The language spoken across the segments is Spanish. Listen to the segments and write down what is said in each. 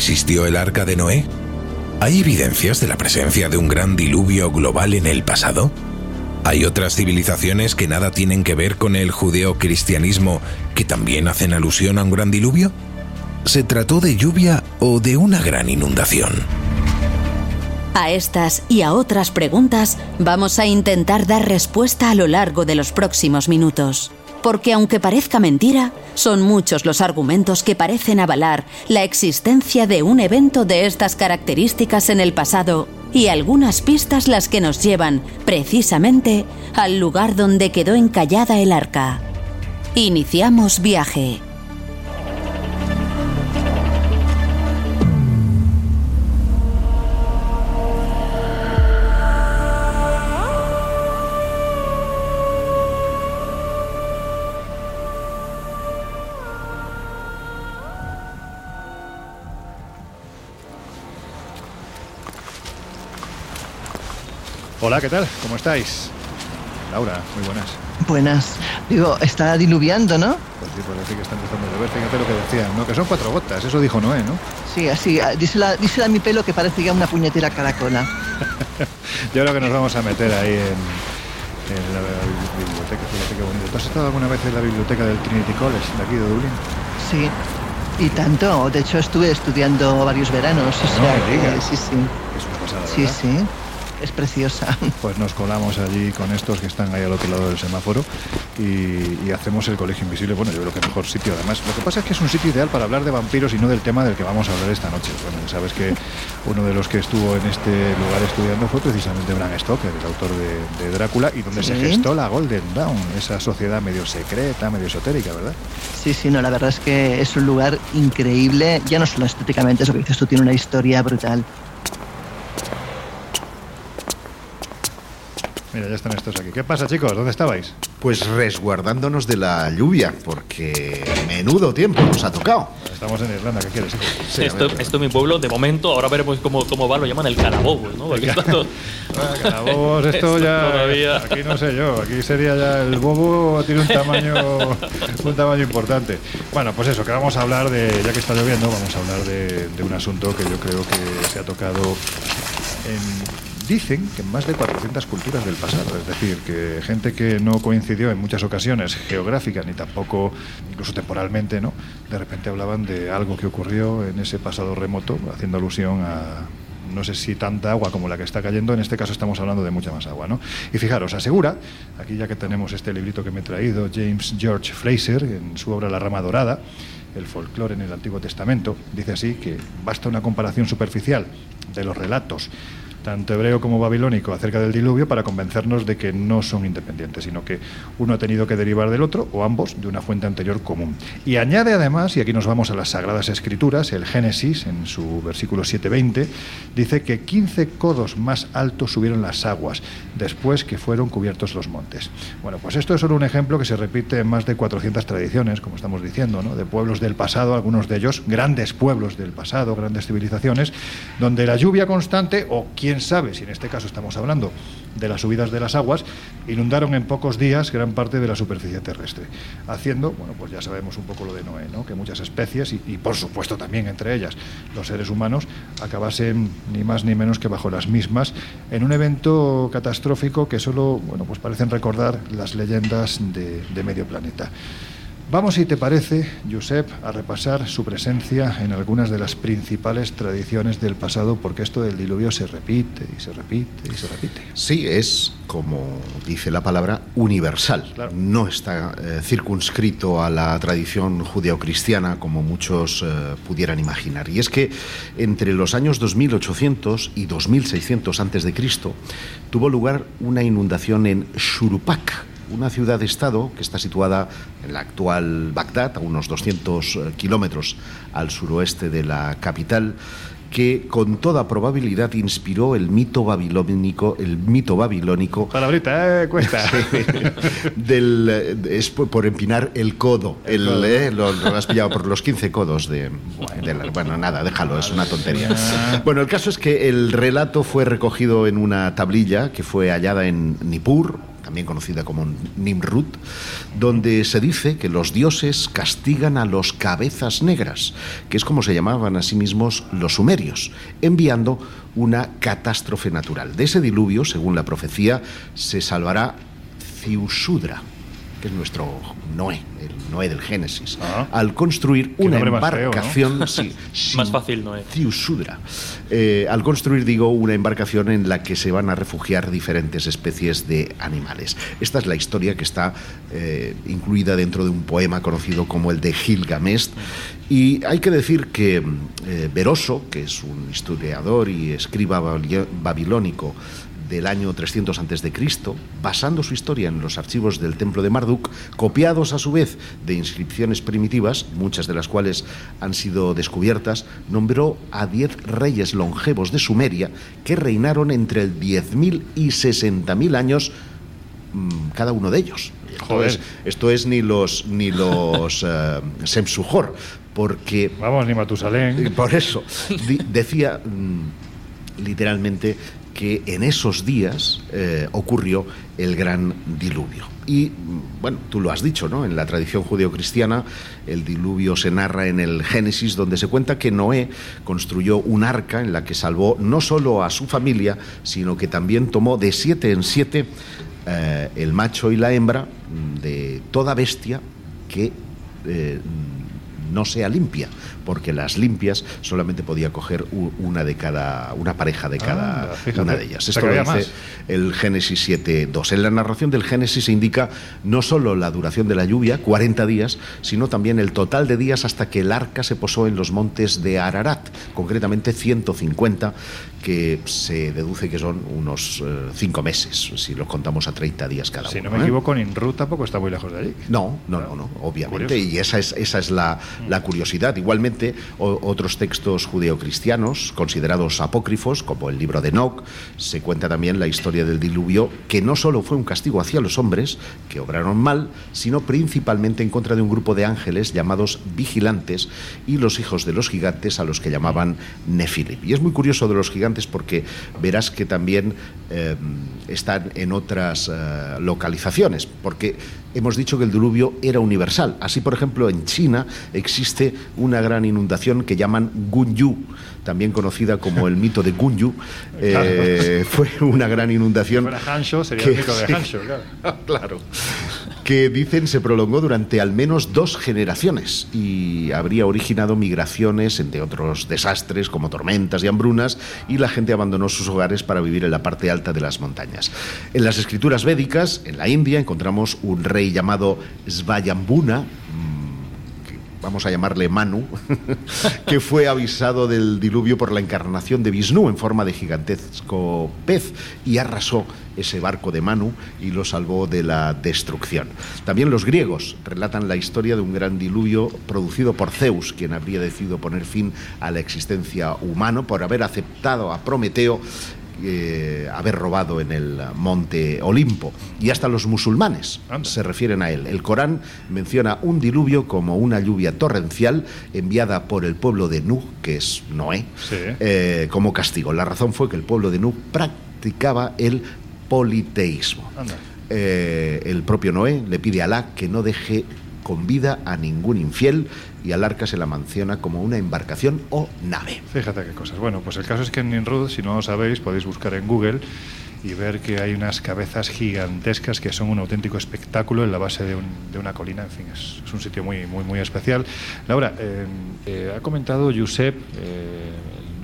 ¿Existió el arca de Noé? ¿Hay evidencias de la presencia de un gran diluvio global en el pasado? ¿Hay otras civilizaciones que nada tienen que ver con el judeocristianismo que también hacen alusión a un gran diluvio? ¿Se trató de lluvia o de una gran inundación? A estas y a otras preguntas vamos a intentar dar respuesta a lo largo de los próximos minutos porque aunque parezca mentira, son muchos los argumentos que parecen avalar la existencia de un evento de estas características en el pasado y algunas pistas las que nos llevan precisamente al lugar donde quedó encallada el arca. Iniciamos viaje. Hola, ¿qué tal? ¿Cómo estáis? Laura, muy buenas. Buenas. Digo, está diluviando, ¿no? Pues sí, sí que está empezando a llover. Fíjate lo que decían, ¿no? Que son cuatro gotas, eso dijo Noé, ¿no? Sí, así. ah, Dísela, dísela a mi pelo que parece ya una puñetera caracola. Yo creo que nos vamos a meter ahí en, en la, biblioteca. Fíjate qué bonito. ¿Tú has estado alguna vez en la biblioteca del Trinity College, de aquí de Dublín? Sí. Y tanto. De hecho, estuve estudiando varios veranos. O No sea, me que sí, sí. Es una pasada, Sí, ¿verdad? sí. Es preciosa. Pues nos colamos allí con estos que están ahí al otro lado del semáforo y, y hacemos el colegio invisible. Bueno, yo creo que mejor sitio además. Lo que pasa es que es un sitio ideal para hablar de vampiros y no del tema del que vamos a hablar esta noche. Bueno, sabes que uno de los que estuvo en este lugar estudiando fue precisamente Bram Stoker, el autor de, de Drácula, y donde se gestó la Golden Dawn, esa sociedad medio secreta, medio esotérica, ¿verdad? Sí, sí, no, la verdad es que es un lugar increíble. Ya no solo estéticamente, eso que dices tú, tiene una historia brutal. Mira, ya están estos aquí. ¿Qué pasa, chicos? ¿Dónde estabais? Pues resguardándonos de la lluvia, porque menudo tiempo nos ha tocado. Estamos en Irlanda, ¿qué quieres? Sí, esto, ver, esto es mi pueblo, de momento, ahora veremos cómo, cómo va, lo llaman el calabobo, ¿no? Porque está todo- Ah, Calabobos, esto ya. Todavía. Aquí no sé yo. Aquí sería ya. El bobo tiene un tamaño. un tamaño importante. Bueno, pues eso, que vamos a hablar de. Ya que está lloviendo, vamos a hablar de, de un asunto que yo creo que se ha tocado en. Dicen que más de 400 culturas del pasado, es decir, que gente que no coincidió en muchas ocasiones geográficas ni tampoco incluso temporalmente, ¿no? De repente hablaban de algo que ocurrió en ese pasado remoto, haciendo alusión a, no sé si tanta agua como la que está cayendo, en este caso estamos hablando de mucha más agua, ¿no? Y fijaros, asegura, aquí ya que tenemos este librito que me he traído, James George Fraser, en su obra La rama dorada, el folclore en el Antiguo Testamento, dice así que basta una comparación superficial de los relatos tanto hebreo como babilónico, acerca del diluvio para convencernos de que no son independientes, sino que uno ha tenido que derivar del otro, o ambos, de una fuente anterior común. Y añade además, y aquí nos vamos a las Sagradas Escrituras, el Génesis, en su versículo 7.20, dice que 15 codos más altos subieron las aguas, después que fueron cubiertos los montes. Bueno, pues esto es solo un ejemplo que se repite en más de 400 tradiciones, como estamos diciendo, de pueblos del pasado, algunos de ellos grandes pueblos del pasado, grandes civilizaciones, donde la lluvia constante, o quién quién sabe si en este caso estamos hablando de las subidas de las aguas, inundaron en pocos días gran parte de la superficie terrestre, haciendo, bueno, pues ya sabemos un poco lo de Noé, ¿no? que muchas especies, y, por supuesto también entre ellas los seres humanos, acabasen ni más ni menos que bajo las mismas, en un evento catastrófico que solo, bueno, pues parecen recordar las leyendas de medio planeta. Vamos, si te parece, Josep, a repasar su presencia en algunas de las principales tradiciones del pasado, porque esto del diluvio se repite y se repite y se repite. Sí, es, como dice la palabra, universal. Claro. No está eh, circunscrito a la tradición judeocristiana como muchos eh, pudieran imaginar. Y es que entre los años 2800 y 2600 antes de Cristo tuvo lugar una inundación en Shurupak, una ciudad-estado que está situada en la actual Bagdad, a unos 200 eh, kilómetros al suroeste de la capital, que con toda probabilidad inspiró el mito babilónico, el mito babilónico Palabrita, eh, cuesta. del, eh, es por, empinar el codo. El, codo. eh, lo, lo has pillado por los 15 codos de, de la- Bueno, nada, déjalo, es una tontería. Bueno, el caso es que el relato fue recogido en una tablilla que fue hallada en Nippur, también conocida como Nimrud, donde se dice que los dioses castigan a los cabezas negras, que es como se llamaban a sí mismos los sumerios, enviando una catástrofe natural. De ese diluvio, según la profecía, se salvará Ciusudra, que es nuestro Noé, el Noé del Génesis, Ah. al construir una nombre más feo, ¿no? embarcación. sí, Más fácil, Noé. Ciusudra. Eh, al construir, digo, una embarcación en la que se van a refugiar diferentes especies de animales. Esta es la historia que está eh, incluida dentro de un poema conocido como el de Gilgamesh. Y hay que decir que eh, Veroso, que es un historiador y escriba babilónico, del año 300 antes de Cristo, basando su historia en los archivos del templo de Marduk, copiados a su vez de inscripciones primitivas, muchas de las cuales han sido descubiertas, nombró a diez reyes longevos de Sumeria que reinaron entre el 10.000 y 60.000 años mm, cada uno de ellos. Esto es, esto es ni los ni los eh, Semsujor, porque Vamos, ni y Matusalén. Por eso, di- decía mm, literalmente que en esos días eh, ocurrió el gran diluvio. Y bueno, tú lo has dicho, ¿no? En la tradición judeocristiana, el diluvio se narra en el Génesis, donde se cuenta que Noé construyó un arca en la que salvó no solo a su familia, sino que también tomó de siete en siete eh, el macho y la hembra de toda bestia que eh, no sea limpia, porque las limpias solamente podía coger una de cada, una pareja de cada fíjate. una de ellas. Esto lo dice el Génesis 7.2. En la narración del Génesis se indica no solo la duración de la lluvia, 40 días, sino también el total de días hasta que el arca se posó en los montes de Ararat, concretamente 150, que se deduce que son unos 5 meses, si los contamos a 30 días cada Si uno. no me ¿eh? equivoco, Ninrud tampoco está muy lejos de allí. No, no, no, no, obviamente, Curioso. y esa es, esa es la, la curiosidad. Igualmente, otros textos judeocristianos, considerados apócrifos, como el libro de Enoch, se cuenta también la historia del diluvio, que no solo fue un castigo hacia los hombres, que obraron mal, sino principalmente en contra de un grupo de ángeles llamados vigilantes y los hijos de los gigantes, a los que llamaban Nefilim. Y es muy curioso de los gigantes porque verás que también eh, están en otras eh, localizaciones, porque hemos dicho que el diluvio era universal. Así, por ejemplo, en China existe una gran inundación que llaman Gunyu, también conocida como el mito de Gunyu. Eh, fue una gran inundación. Si fuera Hansho, sería que- el mito de. Hansho, claro. claro. Que dicen se prolongó durante al menos dos generaciones y habría originado migraciones, entre otros desastres como tormentas y hambrunas, y la gente abandonó sus hogares para vivir en la parte alta de las montañas. En las escrituras védicas, en la India, encontramos un rey llamado Svayambuna, vamos a llamarle Manu, que fue avisado del diluvio por la encarnación de Vishnu en forma de gigantesco pez y arrasó ese barco de Manu y lo salvó de la destrucción. También los griegos relatan la historia de un gran diluvio producido por Zeus, quien habría decidido poner fin a la existencia humana por haber aceptado a Prometeo eh, haber robado en el monte Olimpo. Y hasta los musulmanes Anda. se refieren a él. El Corán menciona un diluvio como una lluvia torrencial enviada por el pueblo de Nuh, que es Noé, Sí. eh, como castigo. La razón fue que el pueblo de Nuh practicaba el politeísmo. Eh, el propio Noé le pide a Alá que no deje con vida a ningún infiel y al arca se la menciona como una embarcación o nave. Fíjate qué cosas. Bueno, pues el caso es que en Nimrud, si no lo sabéis, podéis buscar en Google y ver que hay unas cabezas gigantescas que son un auténtico espectáculo en la base de, un- de una colina. En fin, es, un sitio muy, muy, muy especial. Laura, eh, eh, ha comentado Josep eh,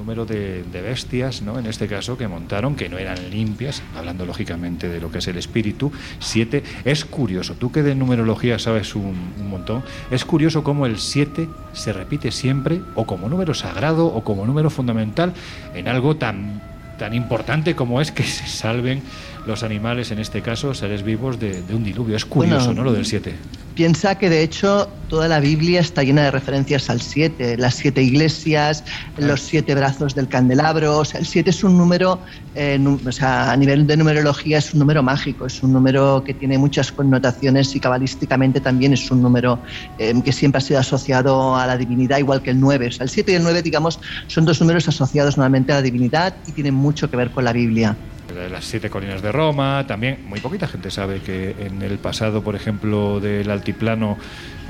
número de, de bestias, ¿no? en este caso, que montaron, que no eran limpias, hablando lógicamente de lo que es el espíritu. Siete. Es curioso, tú que de numerología sabes un, montón, es curioso cómo el 7 se repite siempre, o como número sagrado, o como número fundamental, en algo tan tan importante como es que se salven los animales, en este caso seres vivos, de, de un diluvio. Es curioso, Bueno, ¿no? Lo del 7. Piensa que de hecho toda la Biblia está llena de referencias al 7, las siete iglesias, los siete brazos del candelabro. O sea, el 7 es un número, eh, o sea, a nivel de numerología es un número mágico, es un número que tiene muchas connotaciones y cabalísticamente también es un número eh, que siempre ha sido asociado a la divinidad, igual que el 9. O sea, el 7 y el 9, digamos, son dos números asociados normalmente a la divinidad y tienen mucho que ver con la Biblia. Las siete colinas de Roma, también muy poquita gente sabe que en el pasado, por ejemplo, del altiplano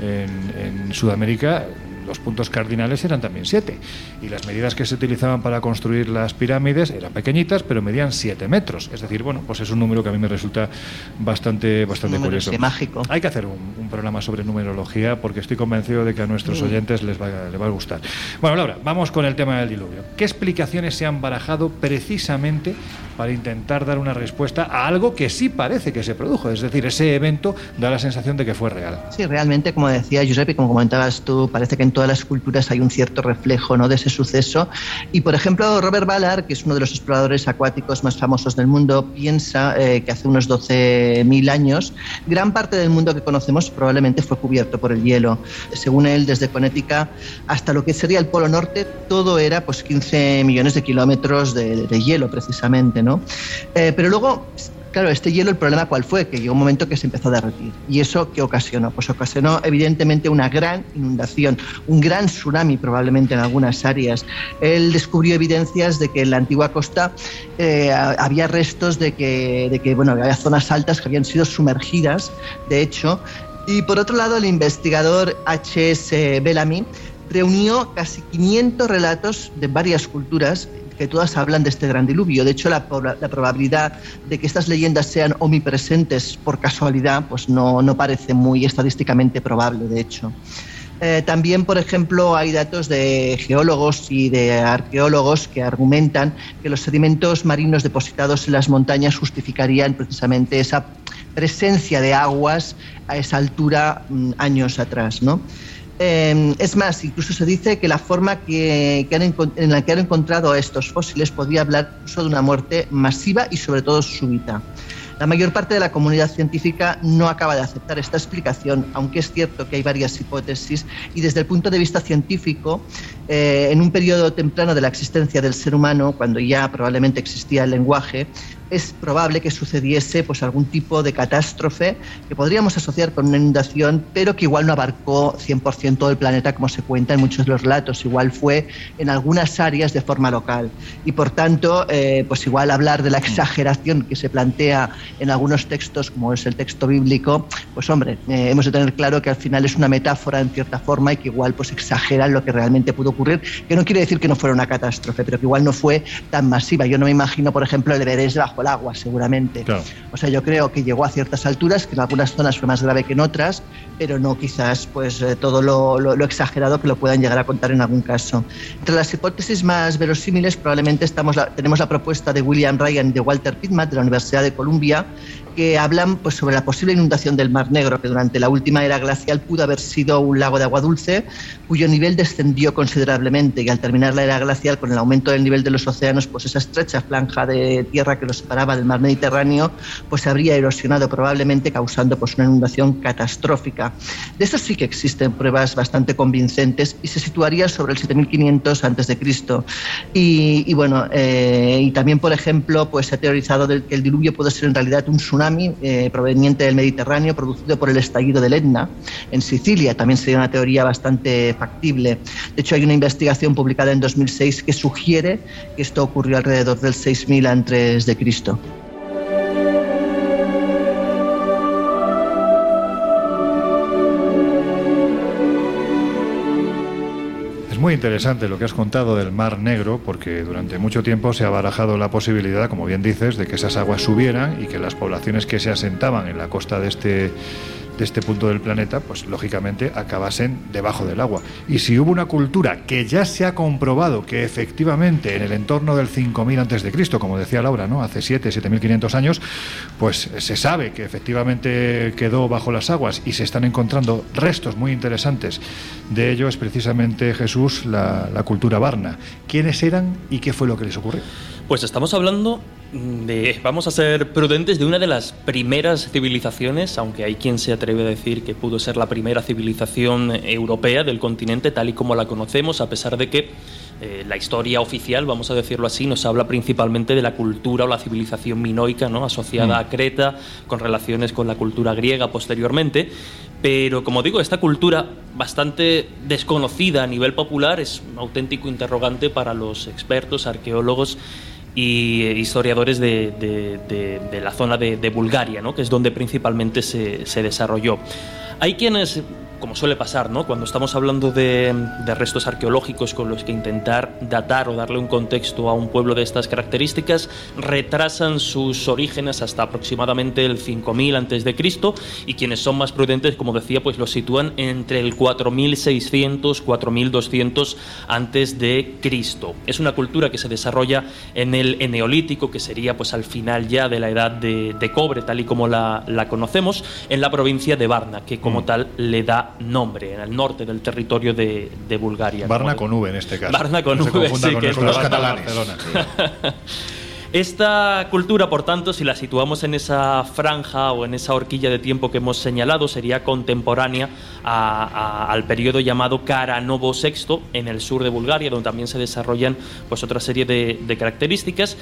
en, en Sudamérica, los puntos cardinales eran también siete. Y las medidas que se utilizaban para construir las pirámides eran pequeñitas, pero medían siete metros. Es decir, bueno, pues es un número que a mí me resulta bastante, bastante curioso. mágico. Hay que hacer un, un programa sobre numerología porque estoy convencido de que a nuestros oyentes les va, les va a gustar. Bueno, Laura, vamos con el tema del diluvio. ¿Qué explicaciones se han barajado precisamente para intentar dar una respuesta a algo que sí parece que se produjo? Es decir, ese evento da la sensación de que fue real. Sí, realmente, como decía Giuseppe, como comentabas tú, parece que en todas las culturas hay un cierto reflejo ¿no? de ese suceso. Y, por ejemplo, Robert Ballard, que es uno de los exploradores acuáticos más famosos del mundo, piensa eh, que hace unos 12.000 años, gran parte del mundo que conocemos probablemente fue cubierto por el hielo. Según él, desde Connecticut hasta lo que sería el Polo Norte, todo era pues 15 millones de kilómetros de, de hielo, precisamente. ¿no? Eh, pero luego Claro, este hielo, el problema cuál fue, que llegó un momento que se empezó a derretir. ¿Y eso qué ocasionó? Pues ocasionó evidentemente una gran inundación, un gran tsunami probablemente en algunas áreas. Él descubrió evidencias de que en la antigua costa eh, había restos de que, de que, bueno, había zonas altas que habían sido sumergidas, de hecho. Y por otro lado, el investigador H.S. Bellamy reunió casi 500 relatos de varias culturas que todas hablan de este gran diluvio. De hecho, la, la, probabilidad de que estas leyendas sean omnipresentes por casualidad, pues no, no parece muy estadísticamente probable, de hecho. Eh, también, por ejemplo, hay datos de geólogos y de arqueólogos que argumentan que los sedimentos marinos depositados en las montañas justificarían precisamente esa presencia de aguas a esa altura mmm, años atrás, ¿no? Eh, es más, incluso se dice que la forma en la que han encontrado estos fósiles podría hablar incluso de una muerte masiva y sobre todo súbita. La mayor parte de la comunidad científica no acaba de aceptar esta explicación, aunque es cierto que hay varias hipótesis y desde el punto de vista científico, eh, en un periodo temprano de la existencia del ser humano, cuando ya probablemente existía el lenguaje, es probable que sucediese pues, algún tipo de catástrofe que podríamos asociar con una inundación, pero que igual no abarcó 100% todo el planeta como se cuenta en muchos de los relatos. Igual fue en algunas áreas de forma local. Y por tanto, eh, pues igual hablar de la exageración que se plantea en algunos textos, como es el texto bíblico, pues hombre, eh, hemos de tener claro que al final es una metáfora en cierta forma y que igual pues exageran lo que realmente pudo ocurrir, que no quiere decir que no fuera una catástrofe, pero que igual no fue tan masiva. Yo no me imagino, por ejemplo, el Everest bajo el agua, seguramente. Claro. O sea, yo creo que llegó a ciertas alturas, que en algunas zonas fue más grave que en otras, pero no quizás pues eh, todo lo, lo, lo, exagerado que lo puedan llegar a contar en algún caso. Entre las hipótesis más verosímiles probablemente estamos la, tenemos la propuesta de William Ryan y de Walter Pittman de la Universidad de Columbia, porque hablan pues, sobre la posible inundación del Mar Negro, que durante la última era glacial pudo haber sido un lago de agua dulce, cuyo nivel descendió considerablemente y al terminar la era glacial con el aumento del nivel de los océanos, pues esa estrecha franja de tierra que los separaba del mar Mediterráneo, pues se habría erosionado probablemente causando pues, una inundación catastrófica. De eso sí que existen pruebas bastante convincentes y se situaría sobre el 7500 a.C. Y, y bueno, eh, y también, por ejemplo, pues se ha teorizado que el diluvio puede ser en realidad un tsunami eh, proveniente del Mediterráneo producido por el estallido del Etna en Sicilia. También sería una teoría bastante factible. De hecho, hay una investigación publicada en 2006 que sugiere que esto ocurrió alrededor del 6000 antes Es muy interesante lo que has contado del Mar Negro, porque durante mucho tiempo se ha barajado la posibilidad, como bien dices, de que esas aguas subieran y que las poblaciones que se asentaban en la costa de este de este punto del planeta, pues lógicamente acabasen debajo del agua. Y si hubo una cultura que ya se ha comprobado que efectivamente en el entorno del 5000 antes de Cristo, como decía Laura, ¿no? Hace 7, 7500 años, pues se sabe que efectivamente quedó bajo las aguas y se están encontrando restos muy interesantes. De ello es precisamente Jesús la, la cultura Varna. ¿Quiénes eran y qué fue lo que les ocurrió? Pues estamos hablando de, vamos a ser prudentes, de una de las primeras civilizaciones, aunque hay quien se atreve a decir que pudo ser la primera civilización europea del continente tal y como la conocemos, a pesar de que eh, la historia oficial, vamos a decirlo así, nos habla principalmente de la cultura o la civilización minoica, ¿no? asociada mm. a Creta, con relaciones con la cultura griega posteriormente. Pero, como digo, esta cultura bastante desconocida a nivel popular es un auténtico interrogante para los expertos, arqueólogos y historiadores de, la zona de, Bulgaria, ¿no? que es donde principalmente se desarrolló. Hay quienes como suele pasar, ¿no? Cuando estamos hablando de, restos arqueológicos con los que intentar datar o darle un contexto a un pueblo de estas características, retrasan sus orígenes hasta aproximadamente el 5000 antes de Cristo y quienes son más prudentes, como decía, pues los sitúan entre el 4600 4200 antes de Cristo. Es una cultura que se desarrolla en el Neolítico, que sería pues al final ya de la edad de, cobre, tal y como la, la, conocemos, en la provincia de Varna, que como mm. tal le da nombre, en el norte del territorio de, Bulgaria. Varna con V en este caso. Varna con V, sí, que es los catalanes. Esta cultura, por tanto, si la situamos en esa franja o en esa horquilla de tiempo que hemos señalado, sería contemporánea al periodo llamado Karanovo VI en el sur de Bulgaria, donde también se desarrollan pues, otra serie de características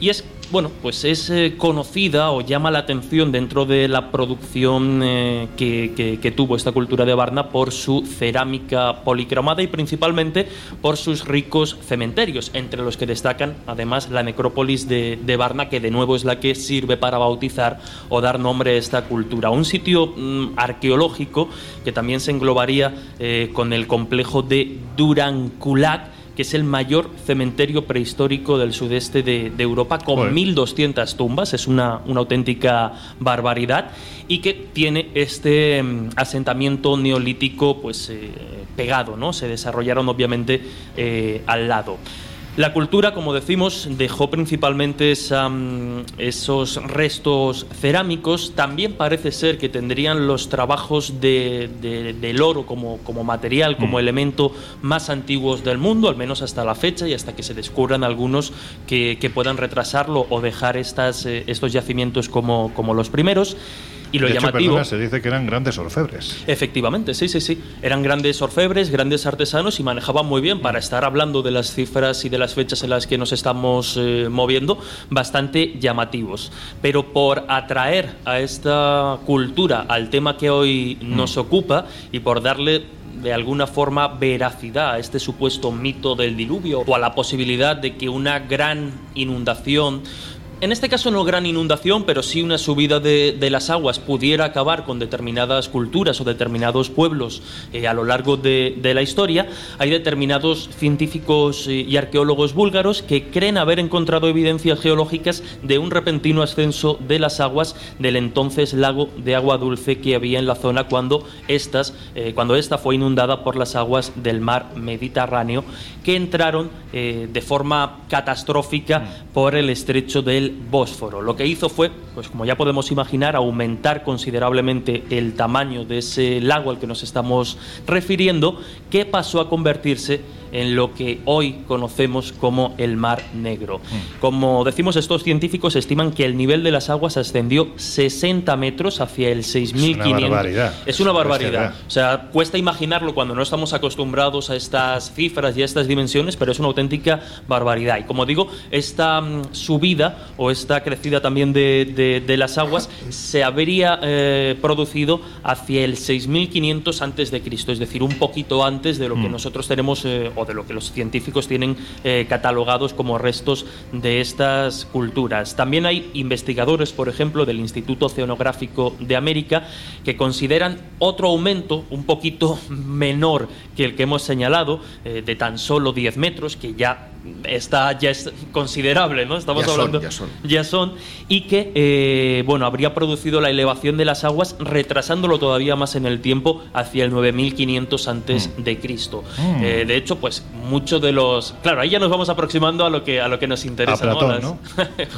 y es bueno pues es eh, conocida o llama la atención dentro de la producción eh, que, tuvo esta cultura de Varna por su cerámica policromada y principalmente por sus ricos cementerios entre los que destacan además la necrópolis de, de Varna que de nuevo es la que sirve para bautizar o dar nombre a esta cultura. Un sitio mm, arqueológico que también se englobaría eh, con el complejo de Durankulak que es el mayor cementerio prehistórico del sudeste de, Europa, con 1.200 tumbas, es una, una, auténtica barbaridad, y que tiene este mm, asentamiento neolítico pues, eh, pegado, ¿no? se desarrollaron obviamente eh, al lado. La cultura, como decimos, dejó principalmente esos restos cerámicos. También parece ser que tendrían los trabajos del oro como, como material, como mm. elemento más antiguos del mundo, al menos hasta la fecha y hasta que se descubran algunos que, puedan retrasarlo o dejar estas, eh, estos yacimientos como, como los primeros. Y lo llamativo. se dice que eran grandes orfebres. Efectivamente, sí, sí, sí. Eran grandes orfebres, grandes artesanos y manejaban muy bien para estar hablando de las cifras y de las fechas en las que nos estamos eh, moviendo, bastante llamativos. Pero por atraer a esta cultura al tema que hoy nos mm. ocupa y por darle de alguna forma veracidad a este supuesto mito del diluvio o a la posibilidad de que una gran inundación en este caso no gran inundación, pero sí una subida de, las aguas pudiera acabar con determinadas culturas o determinados pueblos eh, a lo largo de, la historia, hay determinados científicos eh, y arqueólogos búlgaros que creen haber encontrado evidencias geológicas de un repentino ascenso de las aguas del entonces lago de agua dulce que había en la zona cuando, estas, eh, cuando esta fue inundada por las aguas del mar Mediterráneo que entraron de forma catastrófica mm. por el estrecho del del Bósforo. Lo que hizo fue, pues como ya podemos imaginar, aumentar considerablemente el tamaño de ese lago al que nos estamos refiriendo, que pasó a convertirse en lo que hoy conocemos como el Mar Negro. Mm. Como decimos, estos científicos estiman que el nivel de las aguas ascendió 60 metros hacia el 6.500. barbaridad. Es una barbaridad. O sea, cuesta imaginarlo cuando no estamos acostumbrados a estas cifras y a estas dimensiones, pero es una auténtica barbaridad. Y como digo, esta mm, subida o esta crecida también de, de- de las aguas se habría eh, producido hacia el 6500 antes de Cristo, es decir, un poquito antes de lo que Mm. nosotros tenemos eh, o de lo que los científicos tienen eh, catalogados como restos de estas culturas. También hay investigadores, por ejemplo, del Instituto Oceanográfico de América, que consideran otro aumento un poquito menor que el que hemos señalado, de tan solo 10 metros, que ya está ya es considerable, ¿no? Estamos Ya son, hablando ya son. ya son, y que eh, bueno habría producido la elevación de las aguas retrasándolo todavía más en el tiempo hacia el 9500 antes de Cristo. Mm. Eh, de hecho, pues muchos de los claro ahí ya nos vamos aproximando a lo que a lo que nos A interesa, Platón, Las- ¿no?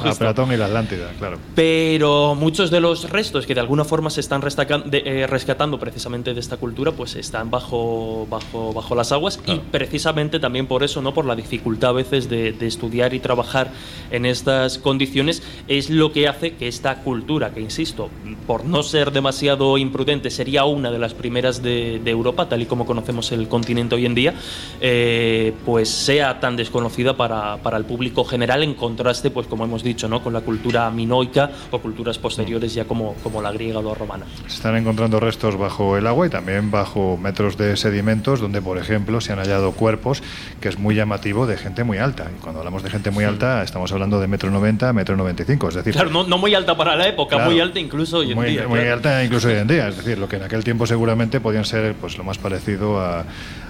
A Platón y la Atlántida, claro. Pero muchos de los restos que de alguna forma se están de- eh, rescatando precisamente de esta cultura, pues están bajo, bajo, bajo las aguas y precisamente también por eso, no por la dificultad a veces de, de estudiar y trabajar en estas condiciones, es lo que hace que esta cultura, que insisto, por no ser demasiado imprudente, sería una de las primeras de, de Europa, tal y como conocemos el continente hoy en día, eh, pues sea tan desconocida para, para el público general en contraste, pues como hemos dicho, ¿no? con la cultura minoica o culturas posteriores ya como, como la griega o la romana. Se están encontrando restos bajo el agua y también bajo metros de sedimentos donde, por ejemplo, se han hallado cuerpos que es muy llamativo de gente muy alta. Y cuando hablamos de gente muy alta, estamos hablando de metro noventa, metro noventa y cinco. Es decir, Claro, no, no muy alta para la época, Claro. muy alta incluso hoy en muy, día. muy claro. alta incluso hoy en día. Es decir, lo que en aquel tiempo seguramente podían ser pues lo más parecido a,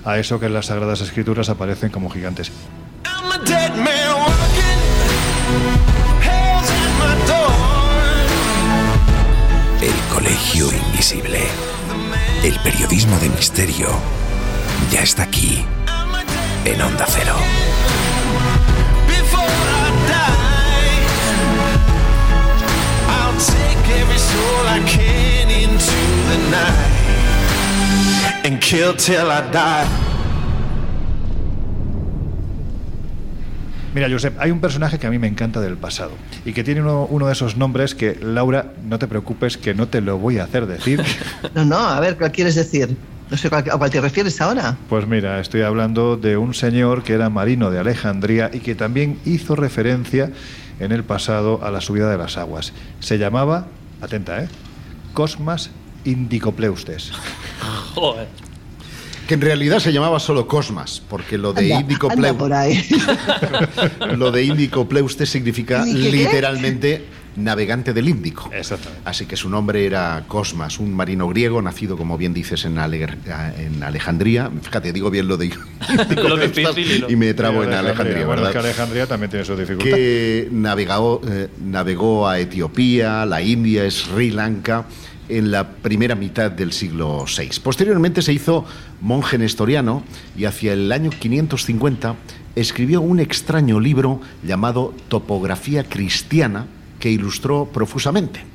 a eso que en las Sagradas Escrituras aparecen como gigantes. El Colegio Invisible. El periodismo de misterio ya está aquí en Onda Cero. I can into the night and kill till I die. Mira, Josep, hay un personaje que a mí me encanta del pasado y que tiene uno, uno de esos nombres que, Laura, no te preocupes, que no te lo voy a hacer decir. No, no, a ver, ¿cuál quieres decir? No sé ¿a cuál te refieres ahora. Pues mira, estoy hablando de un señor que era marino de Alejandría y que también hizo referencia en el pasado a la subida de las aguas. Se llamaba, atenta, ¿eh? Cosmas Indicopleustes. Joder. Que en realidad se llamaba solo Cosmas, porque lo de Índico ahí. lo de Índico significa ¿Y qué, qué? literalmente navegante del Índico. Exactamente. Así que su nombre era Cosmas, un marino griego nacido, como bien dices, en, Ale- en Alejandría. Fíjate, digo bien lo de Índico Lo Pleustas difícil y lo- y me trabo en Alejandría, es que ¿verdad? Alejandría también tiene su dificultad. que navegó, eh, navegó a Etiopía, la India, Sri Lanka en la primera mitad del siglo VI. Posteriormente se hizo monje nestoriano y hacia el año 550 escribió un extraño libro llamado Topografía Cristiana que ilustró profusamente.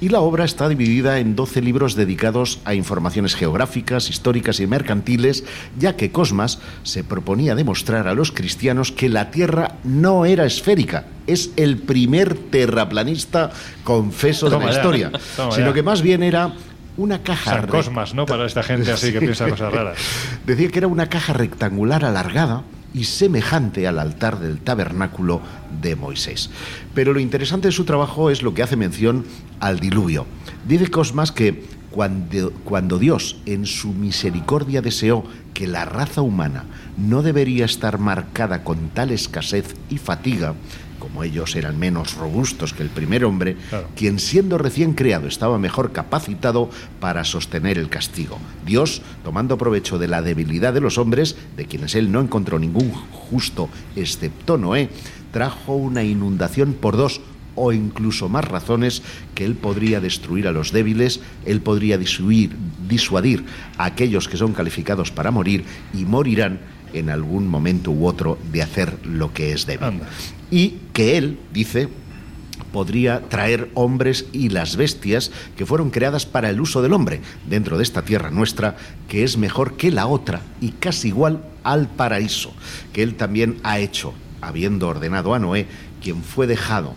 Y la obra está dividida en 12 libros dedicados a informaciones geográficas, históricas y mercantiles, ya que Cosmas se proponía demostrar a los cristianos que la Tierra no era esférica, es el primer terraplanista confeso de la historia, sino que más bien era una caja San Cosmas, ¿no? Para esta gente así que piensa cosas raras. Decía que era una caja rectangular alargada y semejante al altar del tabernáculo de Moisés. Pero lo interesante de su trabajo es lo que hace mención al diluvio. Dice Cosmas que cuando, cuando Dios en su misericordia deseó que la raza humana no debería estar marcada con tal escasez y fatiga, como ellos eran menos robustos que el primer hombre, Claro. quien siendo recién creado estaba mejor capacitado para sostener el castigo. Dios, tomando provecho de la debilidad de los hombres, de quienes él no encontró ningún justo excepto Noé, trajo una inundación por dos o incluso más razones que él podría destruir a los débiles, él podría disuir- disuadir a aquellos que son calificados para morir y morirán en algún momento u otro de hacer lo que es débil Anda. y que él, dice, podría traer hombres y las bestias que fueron creadas para el uso del hombre dentro de esta tierra nuestra, que es mejor que la otra y casi igual al paraíso, que él también ha hecho, habiendo ordenado a Noé, quien fue dejado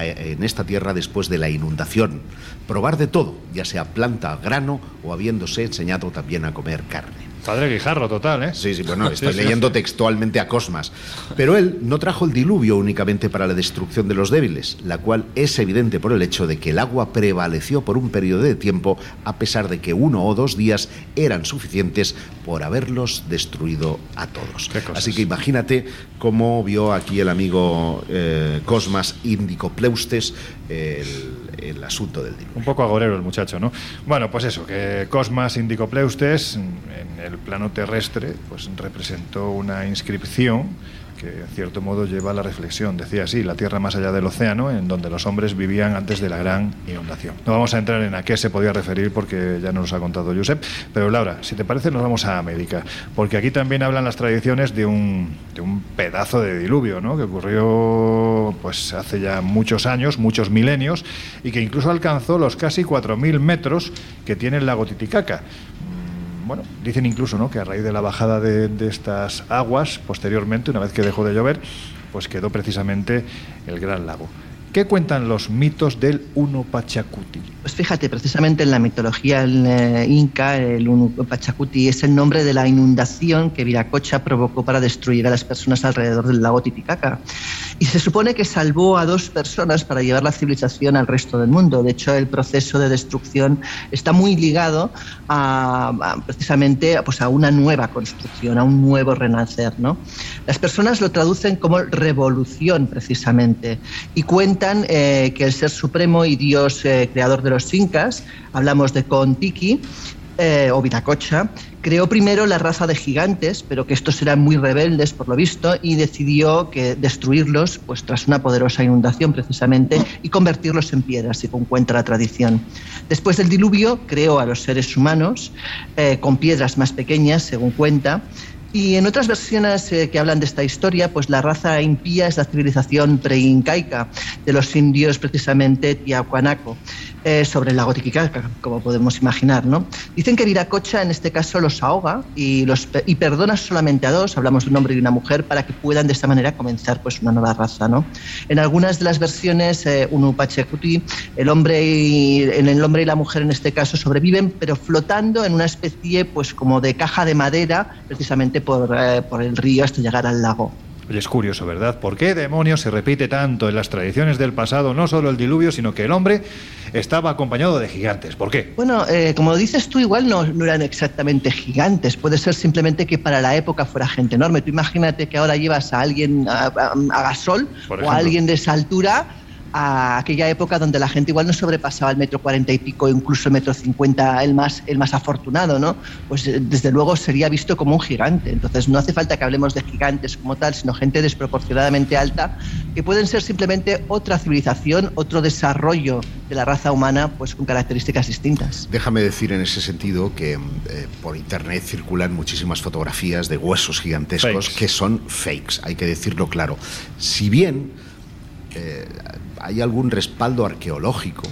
en esta tierra después de la inundación, probar de todo, ya sea planta, grano o habiéndose enseñado también a comer carne. Padre Guijarro, total, ¿eh? Sí, sí, bueno, estoy sí. leyendo textualmente a Cosmas. Pero él no trajo el diluvio únicamente para la destrucción de los débiles, la cual es evidente por el hecho de que el agua prevaleció por un periodo de tiempo, a pesar de que uno o dos días eran suficientes por haberlos destruido a todos. Así que imagínate cómo vio aquí el amigo eh, Cosmas Indicopleustes el, el asunto del diluvio. Un poco agorero el muchacho, ¿no? Bueno, pues eso, que Cosmas Indicopleustes en el plano terrestre pues representó una inscripción que en cierto modo lleva a la reflexión. Decía así, la tierra más allá del océano, en donde los hombres vivían antes de la gran inundación. No vamos a entrar en a qué se podía referir porque ya nos ha contado Josep, pero Laura, si te parece nos vamos a América, porque aquí también hablan las tradiciones de un, de un pedazo de diluvio, ¿no? Que ocurrió pues hace ya muchos años, muchos milenios, y que incluso alcanzó los casi 4.000 metros que tiene el lago Titicaca. Bueno, dicen incluso ¿no? que a raíz de la bajada de, de estas aguas, posteriormente, una vez que dejó de llover, pues quedó precisamente el Gran Lago. ¿Qué cuentan los mitos del Uno Pachacuti? Pues fíjate, precisamente en la mitología eh, inca, el Pachacuti es el nombre de la inundación que Viracocha provocó para destruir a las personas alrededor del lago Titicaca. Y se supone que salvó a dos personas para llevar la civilización al resto del mundo. De hecho, el proceso de destrucción está muy ligado a, a precisamente pues a una nueva construcción, a un nuevo renacer. ¿no? Las personas lo traducen como revolución, precisamente, y cuentan eh, que el ser supremo y Dios eh, creador de los incas, hablamos de Contiki, eh, o Viracocha, creó primero la raza de gigantes, pero que estos eran muy rebeldes por lo visto y decidió que destruirlos pues tras una poderosa inundación precisamente y convertirlos en piedras, según cuenta la tradición. Después del diluvio creó a los seres humanos con piedras más pequeñas, según cuenta, y en otras versiones eh, que hablan de esta historia, pues la raza impía es la civilización preincaica de los indios, precisamente Tiahuanaco, eh, sobre el lago Titicaca, como podemos imaginar. ¿no? Dicen que Viracocha en este caso los ahoga y, los, y perdona solamente a dos, hablamos de un hombre y una mujer, para que puedan de esta manera comenzar pues, una nueva raza. ¿no? En algunas de las versiones, eh, Unupachacuti, el hombre y, el hombre y la mujer en este caso sobreviven, pero flotando en una especie pues, como de caja de madera, precisamente por, eh, por el río hasta llegar al lago. Es curioso, ¿verdad? ¿Por qué demonios se repite tanto en las tradiciones del pasado no solo el diluvio, sino que el hombre estaba acompañado de gigantes? ¿Por qué? Bueno, eh, como dices tú, igual no, no eran exactamente gigantes. Puede ser simplemente que para la época fuera gente enorme. Tú imagínate que ahora llevas a alguien a, a- a Gasol o a alguien de esa altura a aquella época donde la gente igual no sobrepasaba el metro cuarenta y pico, incluso el metro cincuenta, el más, el más afortunado, ¿no? Pues eh, desde luego sería visto como un gigante. Entonces no hace falta que hablemos de gigantes como tal, sino gente desproporcionadamente alta, que pueden ser simplemente otra civilización, otro desarrollo de la raza humana, pues con características distintas. Déjame decir en ese sentido que eh, por internet circulan muchísimas fotografías de huesos gigantescos Fakes. que son fakes, hay que decirlo claro. Si bien eh, hay algún respaldo arqueológico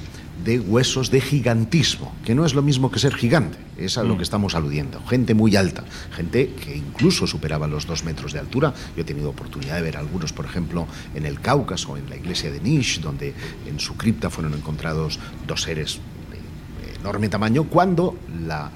de huesos de gigantismo, que no es lo mismo que ser gigante, es a lo que estamos aludiendo. Gente muy alta, gente que incluso superaba los dos metros de altura. Yo he tenido oportunidad de ver algunos, por ejemplo, en el Cáucaso, en la iglesia de Nish, donde en su cripta fueron encontrados dos seres de enorme tamaño, cuando la,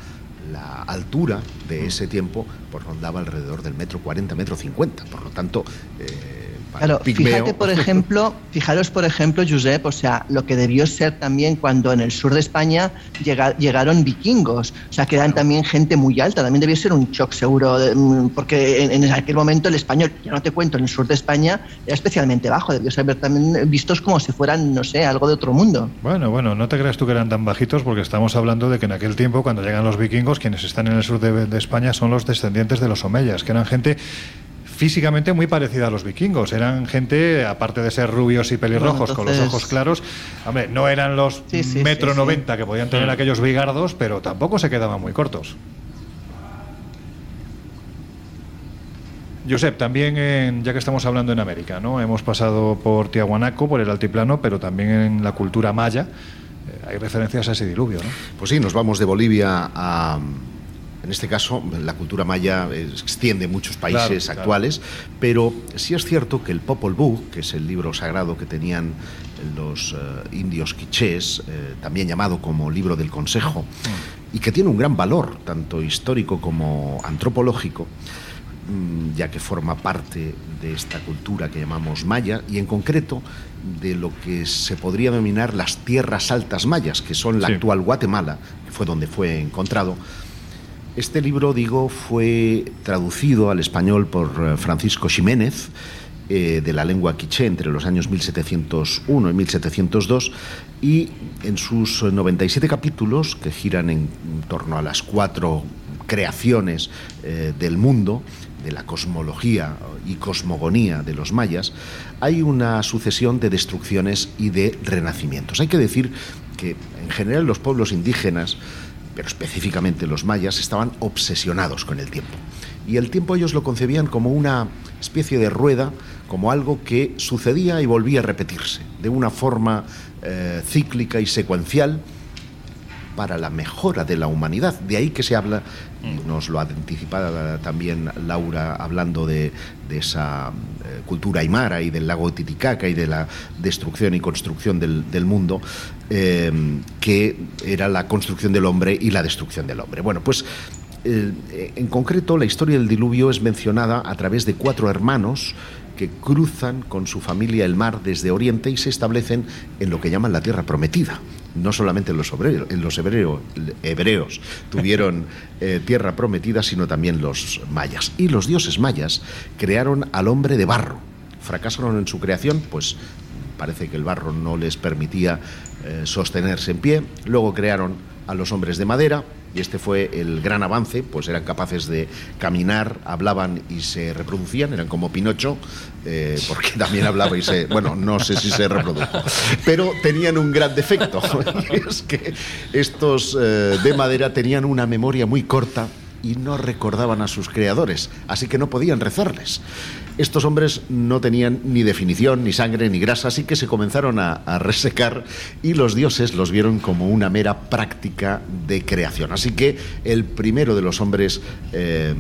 la altura de ese tiempo pues, rondaba alrededor del metro 40, metro 50. Por lo tanto, eh, Claro, pigmeo- fíjate, por ejemplo, fijaros, por ejemplo, Josep, o sea, lo que debió ser también cuando en el sur de España llega- llegaron vikingos, o sea, que eran también gente muy alta, también debió ser un shock seguro, mm, porque en, en aquel momento el español, ya no te cuento, en el sur de España era especialmente bajo, debió ser también vistos como si fueran, no sé, algo de otro mundo. Bueno, bueno, no te creas tú que eran tan bajitos porque estamos hablando de que en aquel tiempo, cuando llegan los vikingos, quienes están en el sur de, de España son los descendientes de los omeyas, que eran gente físicamente muy parecida a los vikingos. Eran gente, aparte de ser rubios y pelirrojos, Bueno, con los ojos claros, hombre, no eran los Sí, sí, metro sí, sí. noventa que podían tener aquellos bigardos, pero tampoco se quedaban muy cortos. Josep, también en- ya que estamos hablando en América, ¿no? Hemos pasado por Tiahuanaco, por el altiplano, pero también en la cultura maya eh, hay referencias a ese diluvio, ¿no? Pues sí, nos vamos de Bolivia a. En este caso, la cultura maya eh, extiende en muchos países Claro, claro. actuales, pero sí es cierto que el Popol Vuh, que es el libro sagrado que tenían los eh, indios quichés, eh, también llamado como libro del Consejo, y que tiene un gran valor, tanto histórico como antropológico, mm, ya que forma parte de esta cultura que llamamos maya y en concreto de lo que se podría denominar las tierras altas mayas, que son la Sí. actual Guatemala, que fue donde fue encontrado. Este libro, digo, fue traducido al español por eh, Francisco Ximénez, eh, de la lengua quiché entre los años 1701 y 1702, y en sus eh, 97 capítulos, que giran en torno a las cuatro creaciones eh, del mundo, de la cosmología y cosmogonía de los mayas, hay una sucesión de destrucciones y de renacimientos. Hay que decir que en general los pueblos indígenas, pero específicamente los mayas, estaban obsesionados con el tiempo. Y el tiempo ellos lo concebían como una especie de rueda, como algo que sucedía y volvía a repetirse, de una forma eh, cíclica y secuencial, para la mejora de la humanidad. De ahí que se habla, y nos lo ha anticipado también Laura hablando de, de esa eh, cultura aymara y del lago Titicaca y de la destrucción y construcción del, del mundo, eh, que era la construcción del hombre y la destrucción del hombre. Bueno, pues eh, en concreto la historia del diluvio es mencionada a través de cuatro hermanos que cruzan con su familia el mar desde Oriente y se establecen en lo que llaman la tierra prometida. No solamente los, obrero- los hebreo- hebreos tuvieron eh, tierra prometida, sino también los mayas. Y los dioses mayas crearon al hombre de barro. Fracasaron en su creación, pues parece que el barro no les permitía eh, sostenerse en pie. Luego crearon a los hombres de madera y este fue el gran avance, pues eran capaces de caminar, hablaban y se reproducían, eran como Pinocho, eh, porque también hablaba y se, bueno, no sé si se reprodujo, pero tenían un gran defecto, y es que estos eh, de madera tenían una memoria muy corta y no recordaban a sus creadores, así que no podían rezarles. Estos hombres no tenían ni definición, ni sangre, ni grasa, así que se comenzaron a, a resecar y los dioses los vieron como una mera práctica de creación. Así que el primero de los hombres eh,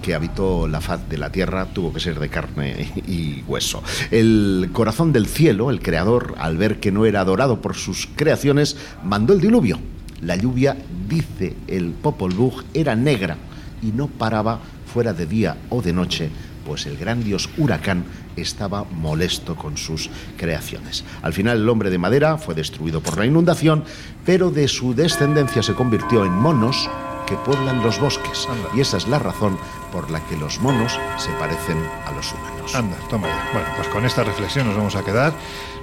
que habitó la faz de la tierra tuvo que ser de carne y hueso. El corazón del cielo, el creador, al ver que no era adorado por sus creaciones, mandó el diluvio. La lluvia, dice el Popol Vuh, era negra y no paraba fuera de día o de noche, pues el gran dios huracán estaba molesto con sus creaciones. Al final el hombre de madera fue destruido por la inundación, pero de su descendencia se convirtió en monos que pueblan los bosques. Y esa es la razón por la que los monos se parecen a los humanos. Anda, toma ya. Bueno, pues con esta reflexión nos vamos a quedar.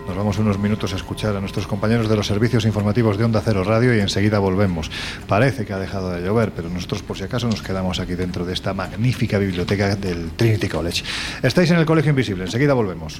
Nos vamos unos minutos a escuchar a nuestros compañeros de los servicios informativos de Onda Cero Radio y enseguida volvemos. Parece que ha dejado de llover, pero nosotros por si acaso nos quedamos aquí dentro de esta magnífica biblioteca del Trinity College. Estáis en el Colegio Invisible, enseguida volvemos.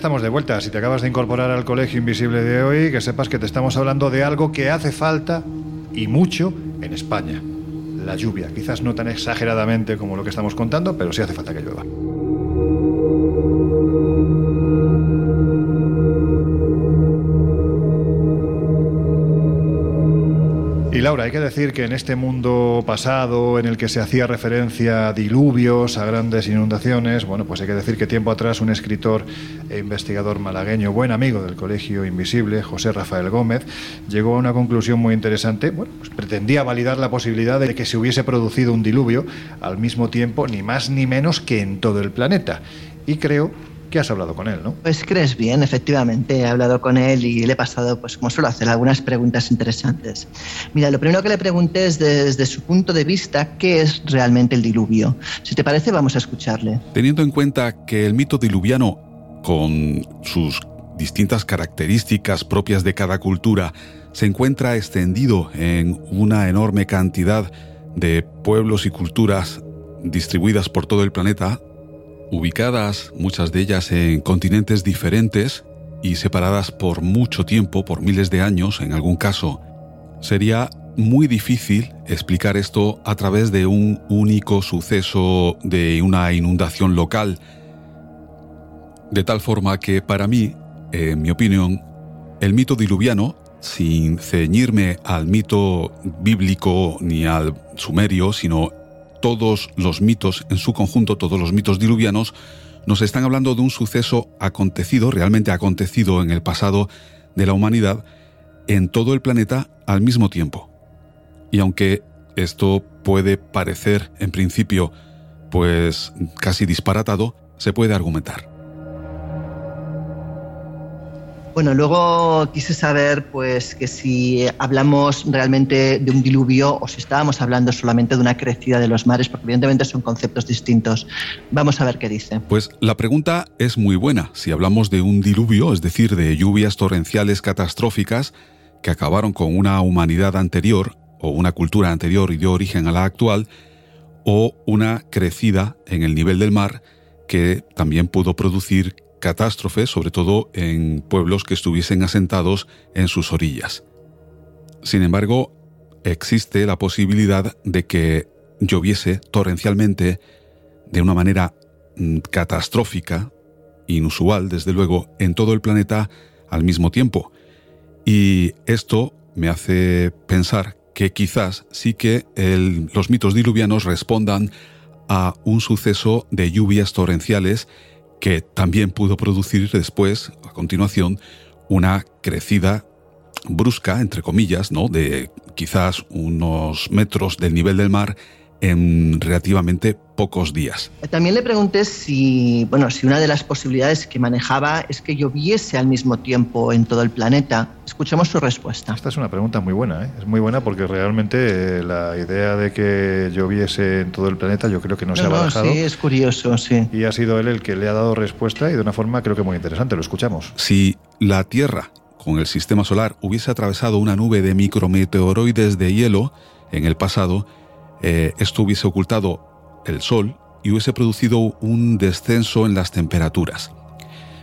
Estamos de vuelta. Si te acabas de incorporar al Colegio Invisible de hoy, que sepas que te estamos hablando de algo que hace falta y mucho en España. La lluvia. Quizás no tan exageradamente como lo que estamos contando, pero sí hace falta que llueva. Y Laura, hay que decir que en este mundo pasado en el que se hacía referencia a diluvios, a grandes inundaciones, bueno, pues hay que decir que tiempo atrás un escritor e investigador malagueño, buen amigo del Colegio Invisible, José Rafael Gómez, llegó a una conclusión muy interesante. Bueno, pues pretendía validar la posibilidad de que se hubiese producido un diluvio al mismo tiempo, ni más ni menos que en todo el planeta. Y creo que has hablado con él, ¿no? Pues crees bien, efectivamente. He hablado con él y le he pasado, pues como suelo hacer, algunas preguntas interesantes. Mira, lo primero que le pregunté es desde su punto de vista qué es realmente el diluvio. Si te parece, vamos a escucharle. Teniendo en cuenta que el mito diluviano, con sus distintas características propias de cada cultura, se encuentra extendido en una enorme cantidad de pueblos y culturas distribuidas por todo el planeta, ubicadas muchas de ellas en continentes diferentes y separadas por mucho tiempo, por miles de años en algún caso, sería muy difícil explicar esto a través de un único suceso de una inundación local. De tal forma que para mí, en mi opinión, el mito diluviano, sin ceñirme al mito bíblico ni al sumerio, sino todos los mitos en su conjunto, todos los mitos diluvianos, nos están hablando de un suceso acontecido, realmente acontecido en el pasado de la humanidad, en todo el planeta al mismo tiempo. Y aunque esto puede parecer en principio pues casi disparatado, se puede argumentar. Bueno, luego quise saber pues que si hablamos realmente de un diluvio o si estábamos hablando solamente de una crecida de los mares, porque evidentemente son conceptos distintos. Vamos a ver qué dice. Pues la pregunta es muy buena. Si hablamos de un diluvio, es decir, de lluvias torrenciales catastróficas que acabaron con una humanidad anterior o una cultura anterior y dio origen a la actual, o una crecida en el nivel del mar que también pudo producir sobre todo en pueblos que estuviesen asentados en sus orillas. Sin embargo, existe la posibilidad de que lloviese torrencialmente de una manera mm, catastrófica, inusual desde luego, en todo el planeta al mismo tiempo. Y esto me hace pensar que quizás sí que los mitos diluvianos respondan a un suceso de lluvias torrenciales que también pudo producir después, a continuación, una crecida brusca, entre comillas, ¿no? de quizás unos metros del nivel del mar en relativamente pocos días. También le pregunté si, bueno, si una de las posibilidades que manejaba es que lloviese al mismo tiempo en todo el planeta. Escuchemos su respuesta. Esta es una pregunta muy buena, ¿eh? es muy buena porque realmente eh, la idea de que lloviese en todo el planeta yo creo que no, se ha barajado. sí, es curioso, sí. Y ha sido él el que le ha dado respuesta y de una forma creo que muy interesante. Lo escuchamos. Si la Tierra con el sistema solar hubiese atravesado una nube de micrometeoroides de hielo en el pasado, eh, esto hubiese ocultado el Sol y hubiese producido un descenso en las temperaturas.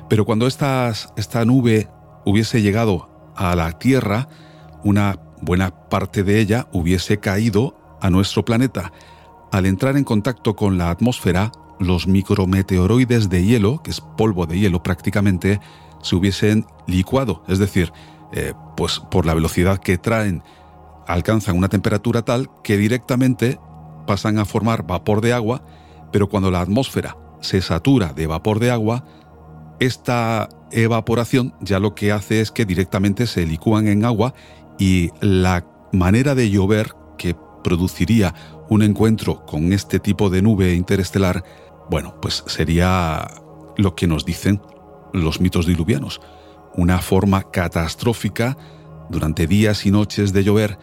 Pero cuando esta nube hubiese llegado a la Tierra, una buena parte de ella hubiese caído a nuestro planeta. Al entrar en contacto con la atmósfera, los micrometeoroides de hielo, que es polvo de hielo prácticamente, se hubiesen licuado, es decir, eh, pues por la velocidad que traen, alcanzan una temperatura tal que directamente pasan a formar vapor de agua, pero cuando la atmósfera se satura de vapor de agua, esta evaporación ya lo que hace es que directamente se licúan en agua y la manera de llover que produciría un encuentro con este tipo de nube interestelar, bueno, pues sería lo que nos dicen los mitos diluvianos. Una forma catastrófica durante días y noches de llover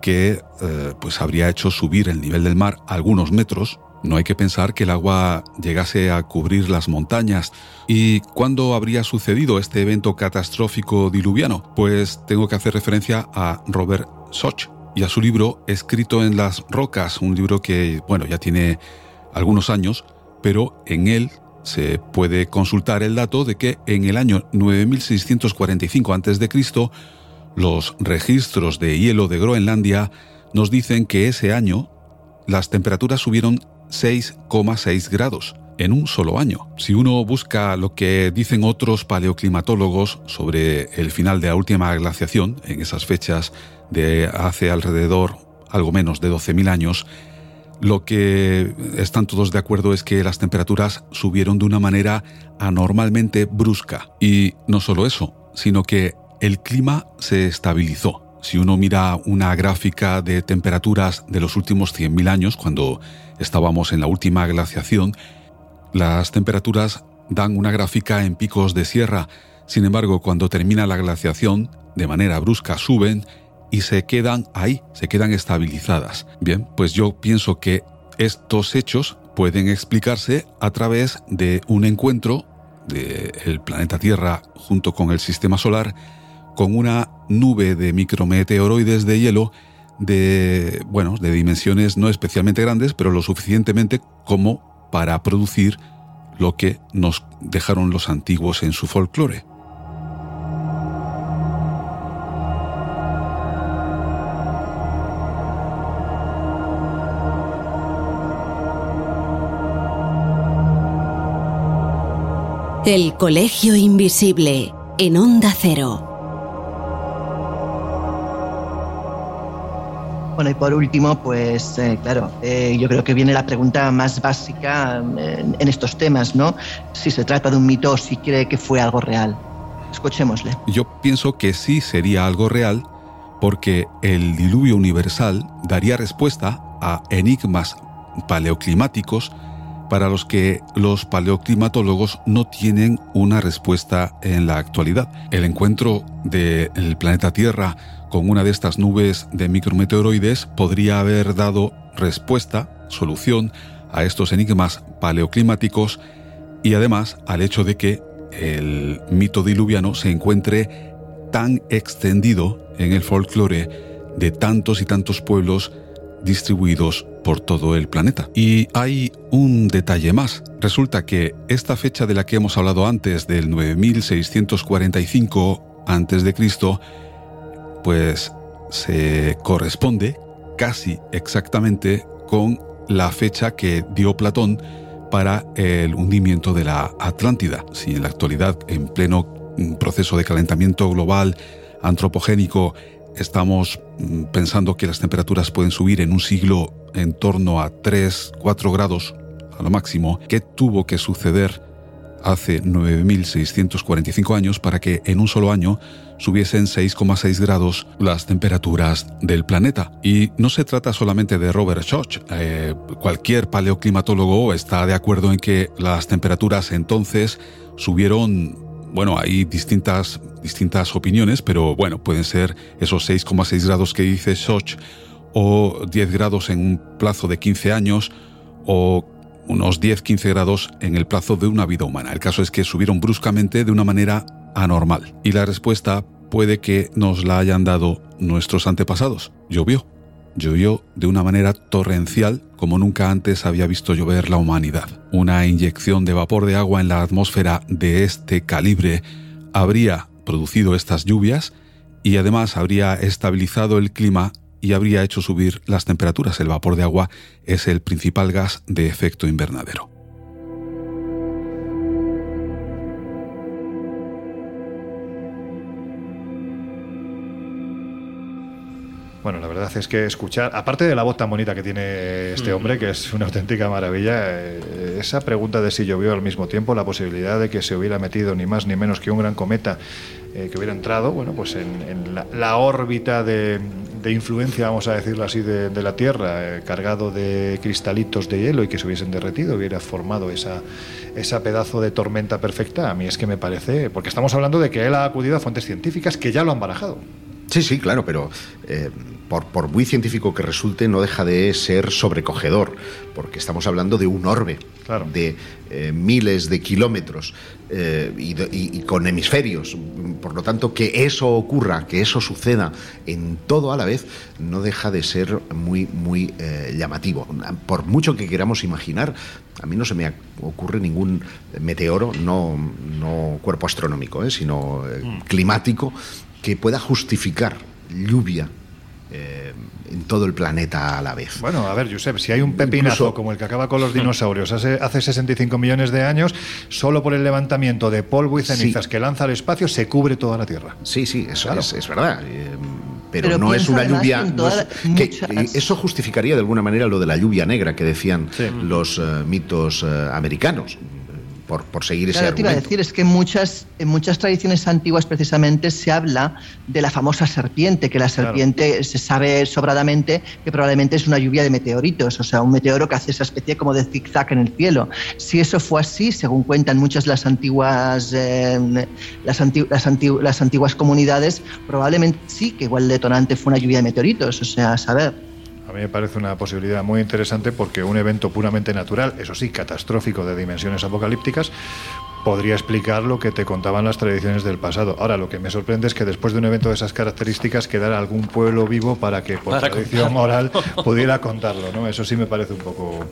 que eh, pues habría hecho subir el nivel del mar algunos metros. No hay que pensar que el agua llegase a cubrir las montañas. ¿Y cuándo habría sucedido este evento catastrófico diluviano? Pues tengo que hacer referencia a Robert Soch y a su libro Escrito en las Rocas, un libro que, bueno, ya tiene algunos años, pero en él se puede consultar el dato de que en el año 9645 a.C., los registros de hielo de Groenlandia nos dicen que ese año las temperaturas subieron 6,6 grados en un solo año. Si uno busca lo que dicen otros paleoclimatólogos sobre el final de la última glaciación, en esas fechas de hace alrededor algo menos de 12.000 años, lo que están todos de acuerdo es que las temperaturas subieron de una manera anormalmente brusca. Y no solo eso, sino que el clima se estabilizó. Si uno mira una gráfica de temperaturas de los últimos 100.000 años, cuando estábamos en la última glaciación, las temperaturas dan una gráfica en picos de sierra. Sin embargo, cuando termina la glaciación, de manera brusca suben y se quedan ahí, se quedan estabilizadas. Bien, pues yo pienso que estos hechos pueden explicarse a través de un encuentro del planeta Tierra junto con el sistema solar con una nube de micrometeoroides de hielo de, bueno, de dimensiones no especialmente grandes, pero lo suficientemente como para producir lo que nos dejaron los antiguos en su folclore. El Colegio Invisible en Onda Cero. Y por último, pues eh, claro, eh, yo creo que viene la pregunta más básica eh, en estos temas, ¿no? Si se trata de un mito o si cree que fue algo real. Escuchémosle. Yo pienso que sí sería algo real porque el diluvio universal daría respuesta a enigmas paleoclimáticos para los que los paleoclimatólogos no tienen una respuesta en la actualidad. El encuentro del planeta Tierra con una de estas nubes de micrometeoroides podría haber dado respuesta, solución a estos enigmas paleoclimáticos y además al hecho de que el mito diluviano se encuentre tan extendido en el folclore de tantos y tantos pueblos distribuidos por todo el planeta. Y hay un detalle más. Resulta que esta fecha de la que hemos hablado antes, del 9645 a.C., pues se corresponde casi exactamente con la fecha que dio Platón para el hundimiento de la Atlántida. Si en la actualidad, en pleno mm, proceso de calentamiento global antropogénico, estamos mm, pensando que las temperaturas pueden subir en un siglo en torno a 3, 4 grados a lo máximo, ¿qué tuvo que suceder hace 9.645 años para que en un solo año subiesen 6,6 grados las temperaturas del planeta. Y no se trata solamente de Robert Schoch. Eh, cualquier paleoclimatólogo está de acuerdo en que las temperaturas entonces subieron bueno, hay distintas, distintas opiniones, pero bueno, pueden ser esos 6,6 grados que dice Soch, o 10 grados en un plazo de 15 años, o unos 10-15 grados en el plazo de una vida humana. El caso es que subieron bruscamente de una manera anormal. Y la respuesta puede que nos la hayan dado nuestros antepasados. Llovió. Llovió de una manera torrencial como nunca antes había visto llover la humanidad. Una inyección de vapor de agua en la atmósfera de este calibre habría producido estas lluvias y además habría estabilizado el clima y habría hecho subir las temperaturas. El vapor de agua es el principal gas de efecto invernadero. Bueno, la verdad es que escuchar, aparte de la voz tan bonita que tiene este hombre, que es una auténtica maravilla, eh, esa pregunta de si llovió al mismo tiempo, la posibilidad de que se hubiera metido ni más ni menos que un gran cometa eh, que hubiera entrado, bueno, pues en, en la, la órbita de, influencia, vamos a decirlo así, de, de la Tierra, eh, cargado de cristalitos de hielo y que se hubiesen derretido, hubiera formado esa, esa pedazo de tormenta perfecta, a mí es que me parece, porque estamos hablando de que él ha acudido a fuentes científicas que ya lo han barajado. Sí, sí, claro, pero eh, por, por muy científico que resulte, no deja de ser sobrecogedor, porque estamos hablando de un orbe Claro. de eh, miles de kilómetros eh, y, de- y- y con hemisferios. Por lo tanto, que eso ocurra, que eso suceda en todo a la vez, no deja de ser muy, muy llamativo. Por mucho que queramos imaginar, a mí no se me ocurre ningún meteoro, no, no cuerpo astronómico, sino eh, climático, que pueda justificar lluvia eh, en todo el planeta a la vez. Bueno, a ver, Josep, si hay un pepinazo Incluso- como el que acaba con los dinosaurios hace, hace 65 millones de años, solo por el levantamiento de polvo y cenizas Sí. que lanza al espacio se cubre toda la Tierra. Sí, sí, eso Claro. es, es verdad. eh, pero, Pero no es una lluvia. no es- que- eso justificaría de alguna manera lo de la lluvia negra que decían Sí. los eh, mitos americanos, por, por seguir ese Claro, te iba a argumento. decir, es que en muchas, en muchas tradiciones antiguas precisamente se habla de la famosa serpiente, que la Claro. serpiente se sabe sobradamente que probablemente es una lluvia de meteoritos, o sea, un meteoro que hace esa especie como de zigzag en el cielo. Si eso fue así, según cuentan muchas las antiguas, eh, las, anti- las, las antiguas comunidades, probablemente sí que igual el detonante fue una lluvia de meteoritos, o sea, a saber. A mí me parece una posibilidad muy interesante porque un evento puramente natural, eso sí, catastrófico de dimensiones apocalípticas, podría explicar lo que te contaban las tradiciones del pasado. Ahora, lo que me sorprende es que después de un evento de esas características quedara algún pueblo vivo para que por Para tradición oral pudiera contarlo, ¿no? Eso sí me parece un poco,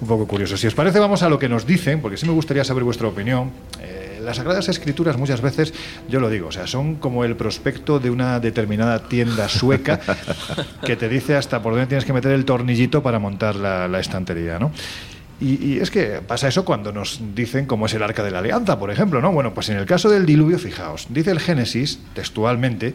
un poco curioso. Si os parece, vamos a lo que nos dicen, porque sí me gustaría saber vuestra opinión. Eh, las Sagradas Escrituras muchas veces, yo lo digo, o sea, son como el prospecto de una determinada tienda sueca que te dice hasta por dónde tienes que meter el tornillito para montar la, estantería, ¿no? Y, y es que pasa eso cuando nos dicen cómo es el arca de la alianza, por ejemplo, ¿no? Bueno, pues en el caso del diluvio, fijaos, dice el Génesis, textualmente,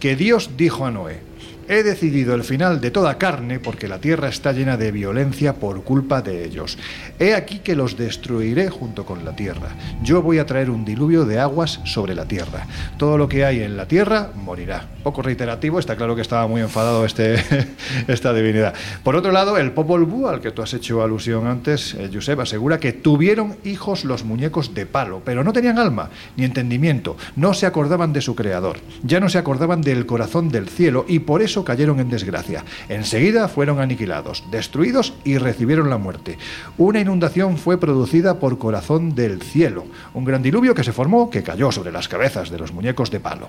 que Dios dijo a Noé, he decidido el final de toda carne porque la tierra está llena de violencia por culpa de ellos. He aquí que los destruiré junto con la tierra. Yo voy a traer un diluvio de aguas sobre la tierra. Todo lo que hay en la tierra morirá. Poco reiterativo, está claro que estaba muy enfadado este, esta divinidad. Por otro lado, el Popol Vuh, al que tú has hecho alusión antes, eh, Josep, asegura que tuvieron hijos los muñecos de palo, pero no tenían alma ni entendimiento, no se acordaban de su creador, ya no se acordaban del corazón del cielo y por eso cayeron en desgracia. Enseguida fueron aniquilados, destruidos y recibieron la muerte. Una inundación fue producida por corazón del cielo, un gran diluvio que se formó que cayó sobre las cabezas de los muñecos de palo.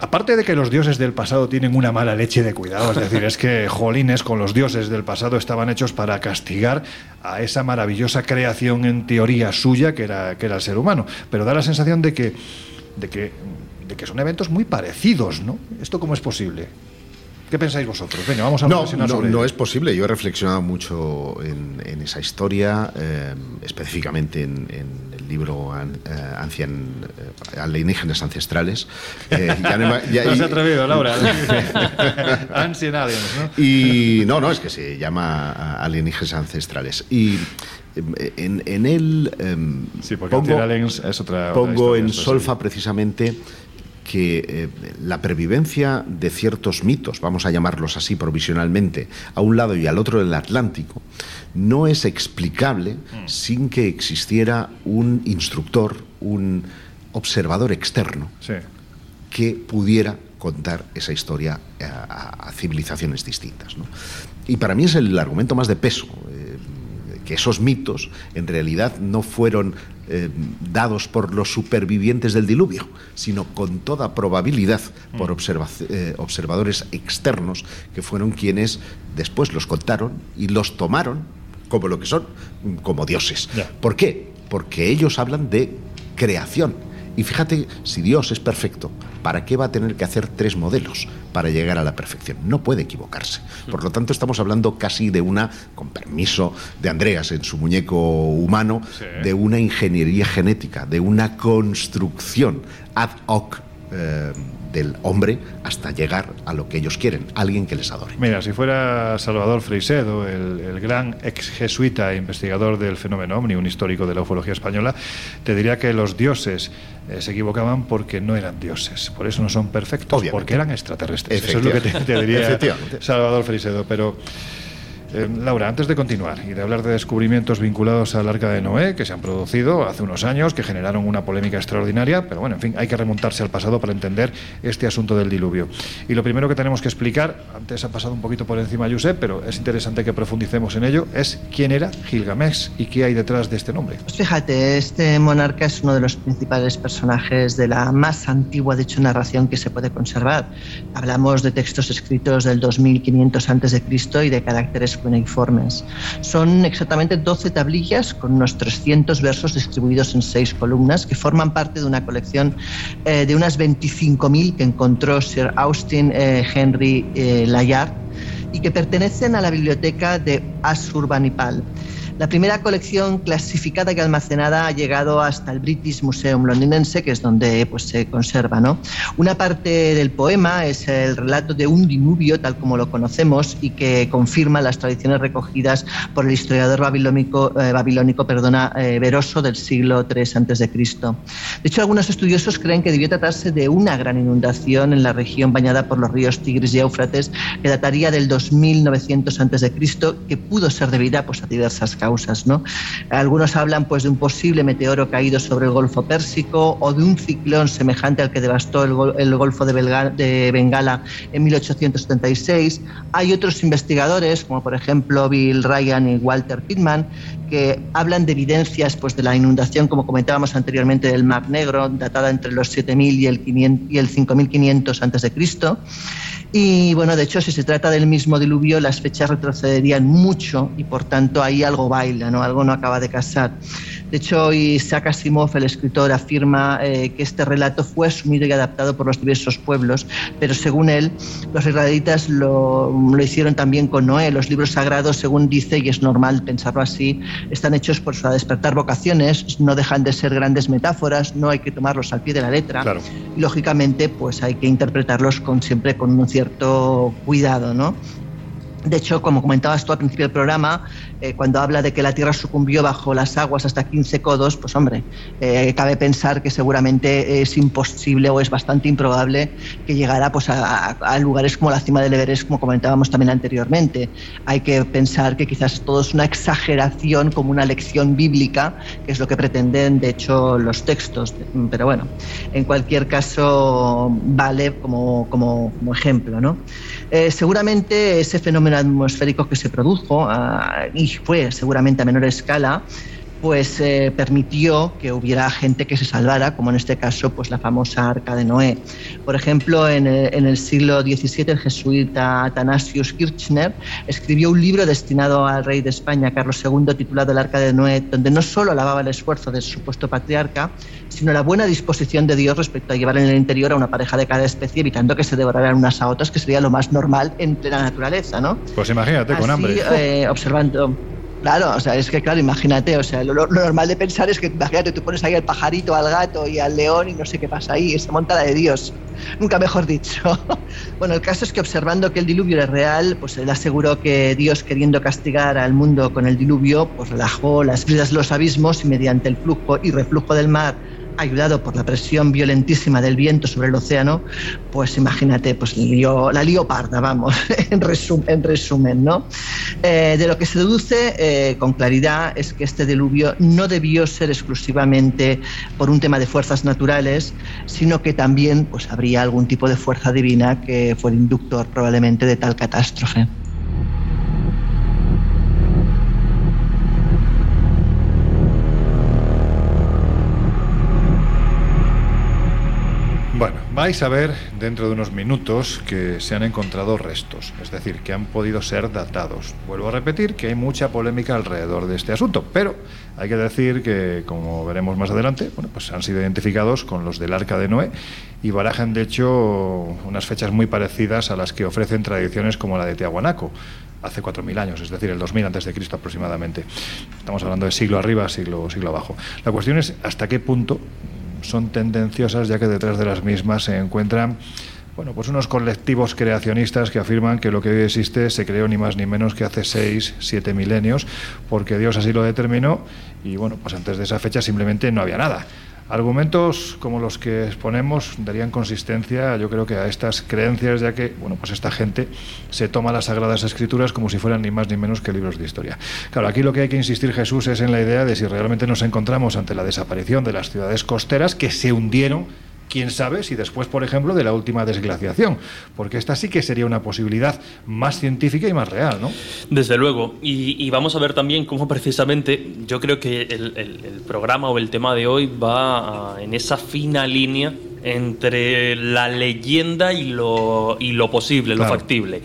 Aparte de que los dioses del pasado tienen una mala leche de cuidado, es decir, es que jolines con los dioses del pasado estaban hechos para castigar a esa maravillosa creación en teoría suya que era, que era el ser humano. Pero da la sensación de que, de que, de que son eventos muy parecidos, ¿no? ¿Esto cómo es posible? ¿Qué pensáis vosotros? Venga, vamos a No, reflexionar no, sobre no ello. es posible. Yo he reflexionado mucho en, en esa historia, eh, específicamente en, en el libro an- eh, Ancien, eh, Alienígenas Ancestrales. Ya no ya- No y- atrevido, Laura. Ancient Aliens, ¿no? Y no, no, es que se llama Alienígenas Ancestrales. Y en, en él Sí, porque pongo, Ancient Aliens es otra. pongo en solfa precisamente que eh, la pervivencia de ciertos mitos, vamos a llamarlos así provisionalmente, a un lado y al otro del Atlántico, no es explicable Mm. sin que existiera un instructor, un observador externo Sí. que pudiera contar esa historia a, civilizaciones distintas. ¿no? Y para mí es el argumento más de peso, eh, que esos mitos en realidad no fueron eh, dados por los supervivientes del diluvio, sino con toda probabilidad por observa- eh, observadores externos que fueron quienes después los contaron y los tomaron como lo que son, como dioses. ¿Por qué? Porque ellos hablan de creación. Y fíjate, si Dios es perfecto, ¿para qué va a tener que hacer tres modelos para llegar a la perfección? No puede equivocarse. Por lo tanto, estamos hablando casi de una, con permiso de Andreas en su muñeco humano, Sí. de una ingeniería genética, de una construcción ad hoc. eh, del hombre hasta llegar a lo que ellos quieren, alguien que les adore. Mira, si fuera Salvador Freisedo, el, el gran ex jesuita e investigador del fenómeno ovni, un histórico de la ufología española, te diría que los dioses eh, se equivocaban porque no eran dioses, por eso no son perfectos, Obviamente. porque eran extraterrestres. Eso es lo que te, te diría. Salvador Freisedo, pero... Eh, Laura, antes de continuar y de hablar de descubrimientos vinculados al arca de Noé que se han producido hace unos años, que generaron una polémica extraordinaria, pero bueno, en fin, hay que remontarse al pasado para entender este asunto del diluvio. Y lo primero que tenemos que explicar, antes ha pasado un poquito por encima Josep, pero es interesante que profundicemos en ello, es quién era Gilgamesh y qué hay detrás de este nombre. Pues fíjate, este monarca es uno de los principales personajes de la más antigua, de hecho, narración que se puede conservar. Hablamos de textos escritos del 2500 a.C. y de caracteres cuneiformes. Son exactamente 12 tablillas con unos 300 versos distribuidos en seis columnas que forman parte de una colección eh, de unas 25.000 que encontró Sir Austin eh, Henry eh, Layard y que pertenecen a la biblioteca de Asurbanipal. La primera colección clasificada y almacenada ha llegado hasta el British Museum londinense, que es donde pues, se conserva. ¿no? Una parte del poema es el relato de un diluvio, tal como lo conocemos, y que confirma las tradiciones recogidas por el historiador babilónico, eh, babilónico perdona, eh, Veroso del siglo III a.C. De hecho, algunos estudiosos creen que debió tratarse de una gran inundación en la región bañada por los ríos Tigris y Éufrates, que dataría del 2900 a.C., que pudo ser debida pues, a diversas causas. ¿No? Algunos hablan pues, de un posible meteoro caído sobre el Golfo Pérsico o de un ciclón semejante al que devastó el, el Golfo de, Belga- de Bengala en 1876. Hay otros investigadores, como por ejemplo Bill Ryan y Walter Pittman, que hablan de evidencias pues, de la inundación, como comentábamos anteriormente, del Mar Negro, datada entre los 7000 y el, 500 y el 5500 a.C. Y bueno, de hecho, si se trata del mismo diluvio, las fechas retrocederían mucho y por tanto ahí algo baila, ¿no? algo no acaba de casar. De hecho, Isaac Asimov, el escritor, afirma eh, que este relato fue asumido y adaptado por los diversos pueblos, pero según él, los israelitas lo, lo hicieron también con Noé. Los libros sagrados, según dice, y es normal pensarlo así, están hechos pues, para despertar vocaciones, no dejan de ser grandes metáforas, no hay que tomarlos al pie de la letra. Claro. Y lógicamente, pues hay que interpretarlos con, siempre con un cierto cuidado, ¿no? De hecho, como comentabas tú al principio del programa, eh, cuando habla de que la Tierra sucumbió bajo las aguas hasta 15 codos, pues hombre, eh, cabe pensar que seguramente es imposible o es bastante improbable que llegara pues, a, lugares como la cima del Everest, como comentábamos también anteriormente. Hay que pensar que quizás todo es una exageración, como una lección bíblica, que es lo que pretenden, de hecho, los textos. Pero bueno, en cualquier caso, vale como, como, como ejemplo, ¿no? Eh, seguramente ese fenómeno atmosférico que se produjo, ah, y fue seguramente a menor escala, pues eh, permitió que hubiera gente que se salvara, como en este caso pues la famosa Arca de Noé. Por ejemplo, en el, en el siglo XVII el jesuita Athanasius Kirchner escribió un libro destinado al rey de España, Carlos II, titulado El Arca de Noé, donde no solo alababa el esfuerzo del supuesto patriarca, sino la buena disposición de Dios respecto a llevar en el interior a una pareja de cada especie, evitando que se devoraran unas a otras, que sería lo más normal en plena naturaleza, ¿no? Pues imagínate, con hambre. eh, observando. Claro, o sea, es que claro, imagínate, o sea, lo, normal de pensar es que imagínate, tú pones ahí al pajarito, al gato y al león y no sé qué pasa ahí, esa montada de Dios. Nunca mejor dicho. Bueno, el caso es que observando que el diluvio era real, pues él aseguró que Dios, queriendo castigar al mundo con el diluvio, pues relajó las bridas de los abismos y mediante el flujo y reflujo del mar ayudado por la presión violentísima del viento sobre el océano, pues imagínate, pues la lío parda, vamos, en resumen, ¿no? Eh, de lo que se deduce eh, con claridad es que este diluvio no debió ser exclusivamente por un tema de fuerzas naturales, sino que también pues, habría algún tipo de fuerza divina que fue el inductor probablemente de tal catástrofe. Vais a ver dentro de unos minutos que se han encontrado restos, es decir, que han podido ser datados. Vuelvo a repetir que hay mucha polémica alrededor de este asunto, pero hay que decir que, como veremos más adelante, bueno, pues han sido identificados con los del Arca de Noé y barajan, de hecho, unas fechas muy parecidas a las que ofrecen tradiciones como la de Tiahuanaco hace 4.000 años, es decir, el 2000 antes de Cristo aproximadamente. Estamos hablando de siglo arriba, siglo, siglo abajo. La cuestión es hasta qué punto son tendenciosas ya que detrás de las mismas se encuentran bueno, pues unos colectivos creacionistas que afirman que lo que hoy existe se creó ni más ni menos que hace seis, siete milenios, porque Dios así lo determinó y bueno, pues antes de esa fecha simplemente no había nada. Argumentos como los que exponemos darían consistencia, yo creo que a estas creencias, ya que, bueno, pues esta gente se toma las sagradas escrituras como si fueran ni más ni menos que libros de historia. Claro, aquí lo que hay que insistir Jesús es en la idea de si realmente nos encontramos ante la desaparición de las ciudades costeras que se hundieron quién sabe si después, por ejemplo, de la última desglaciación, porque esta sí que sería una posibilidad más científica y más real, ¿no? Desde luego, y, vamos a ver también cómo precisamente yo creo que el, programa o el tema de hoy va en esa fina línea entre la leyenda y lo, y lo posible, lo factible.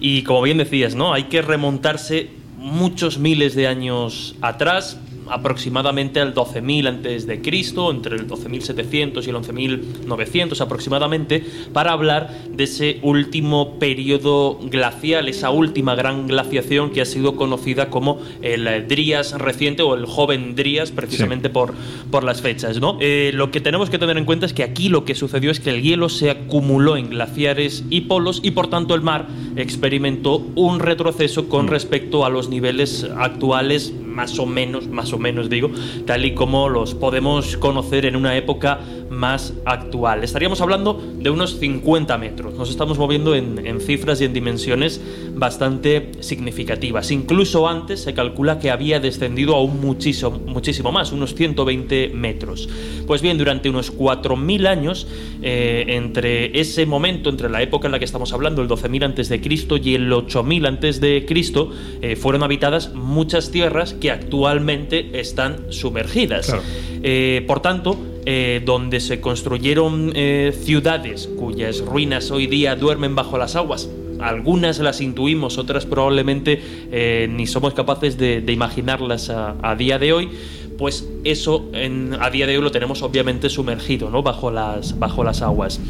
Y como bien decías, ¿no? Hay que remontarse muchos miles de años atrás aproximadamente al 12.000 antes de Cristo, entre el 12.700 y el 11.900 aproximadamente, para hablar de ese último periodo glacial, esa última gran glaciación que ha sido conocida como el Drías reciente o el joven Drías, precisamente por, por las fechas. ¿no? Eh, lo que tenemos que tener en cuenta es que aquí lo que sucedió es que el hielo se acumuló en glaciares y polos y por tanto el mar experimentó un retroceso con mm. respecto a los niveles actuales más o menos, más o menos digo, tal y como los podemos conocer en una época más actual. Estaríamos hablando de unos 50 metros. Nos estamos moviendo en, cifras y en dimensiones bastante significativas. Incluso antes se calcula que había descendido aún muchísimo, muchísimo más, unos 120 metros. Pues bien, durante unos 4.000 años, eh, entre ese momento, entre la época en la que estamos hablando, el 12.000 antes de Cristo y el 8.000 antes de Cristo, eh, fueron habitadas muchas tierras que actualmente están sumergidas. Eh, por tanto, eh, donde se construyeron eh, ciudades cuyas ruinas hoy día duermen bajo las aguas. Algunas las intuimos, otras probablemente eh, ni somos capaces de, imaginarlas a, día de hoy. Pues eso a día de hoy lo tenemos obviamente sumergido, ¿no? Bajo las, bajo las aguas.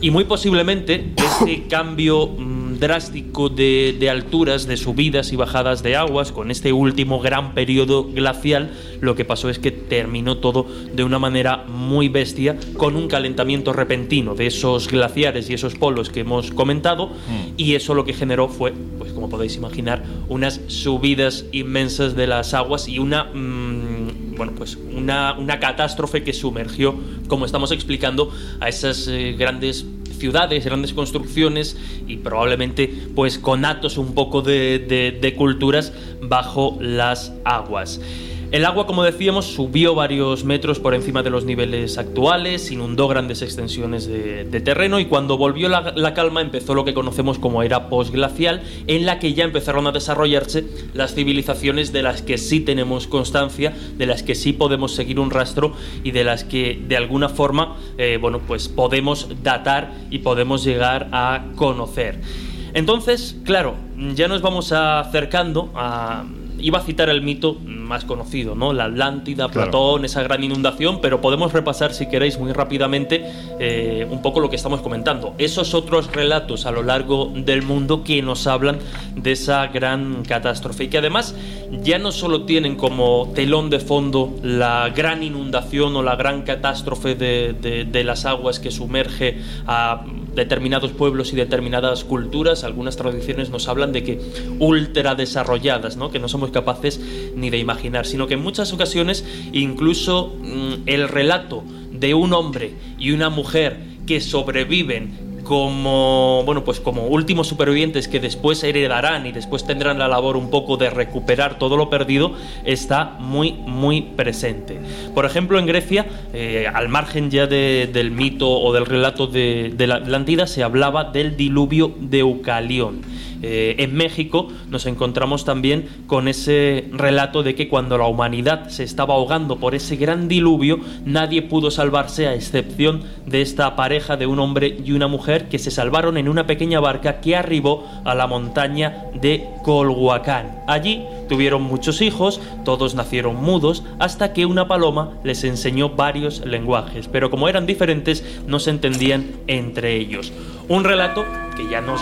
Y muy posiblemente este cambio mm, drástico de, alturas, de subidas y bajadas de aguas, con este último gran periodo glacial, lo que pasó es que terminó todo de una manera muy bestia, con un calentamiento repentino de esos glaciares y esos polos que hemos comentado, mm. y eso lo que generó fue, pues como podéis imaginar, unas subidas inmensas de las aguas y una... Mm, bueno, pues una, una catástrofe que sumergió, como estamos explicando, a esas eh, grandes ciudades, grandes construcciones y probablemente pues con atos un poco de, de culturas bajo las aguas. El agua, como decíamos, subió varios metros por encima de los niveles actuales, inundó grandes extensiones de, terreno y cuando volvió la, calma empezó lo que conocemos como era postglacial, en la que ya empezaron a desarrollarse las civilizaciones de las que sí tenemos constancia, de las que sí podemos seguir un rastro y de las que de alguna forma, eh, bueno, pues podemos datar y podemos llegar a conocer. Entonces, claro, ya nos vamos acercando a iba a citar el mito más conocido, ¿no? La Atlántida, Platón, esa gran inundación, pero podemos repasar, si queréis, muy rápidamente eh, un poco lo que estamos comentando. Esos otros relatos a lo largo del mundo que nos hablan de esa gran catástrofe y que además ya no solo tienen como telón de fondo la gran inundación o la gran catástrofe de, de las aguas que sumerge a determinados pueblos y determinadas culturas, algunas tradiciones nos hablan de que ultra desarrolladas, ¿no? que no somos capaces ni de imaginar, sino que en muchas ocasiones incluso mm, el relato de un hombre y una mujer que sobreviven como bueno pues como últimos supervivientes que después heredarán y después tendrán la labor un poco de recuperar todo lo perdido está muy muy presente. Por ejemplo en Grecia eh, al margen ya del mito o del relato de, de la Atlántida se hablaba del diluvio de Eucalión eh, en México nos encontramos también con ese relato de que cuando la humanidad se estaba ahogando por ese gran diluvio, nadie pudo salvarse a excepción de esta pareja de un hombre y una mujer que se salvaron en una pequeña barca que arribó a la montaña de Colhuacán. Allí tuvieron muchos hijos, todos nacieron mudos, hasta que una paloma les enseñó varios lenguajes, pero como eran diferentes no se entendían entre ellos. Un relato que ya nos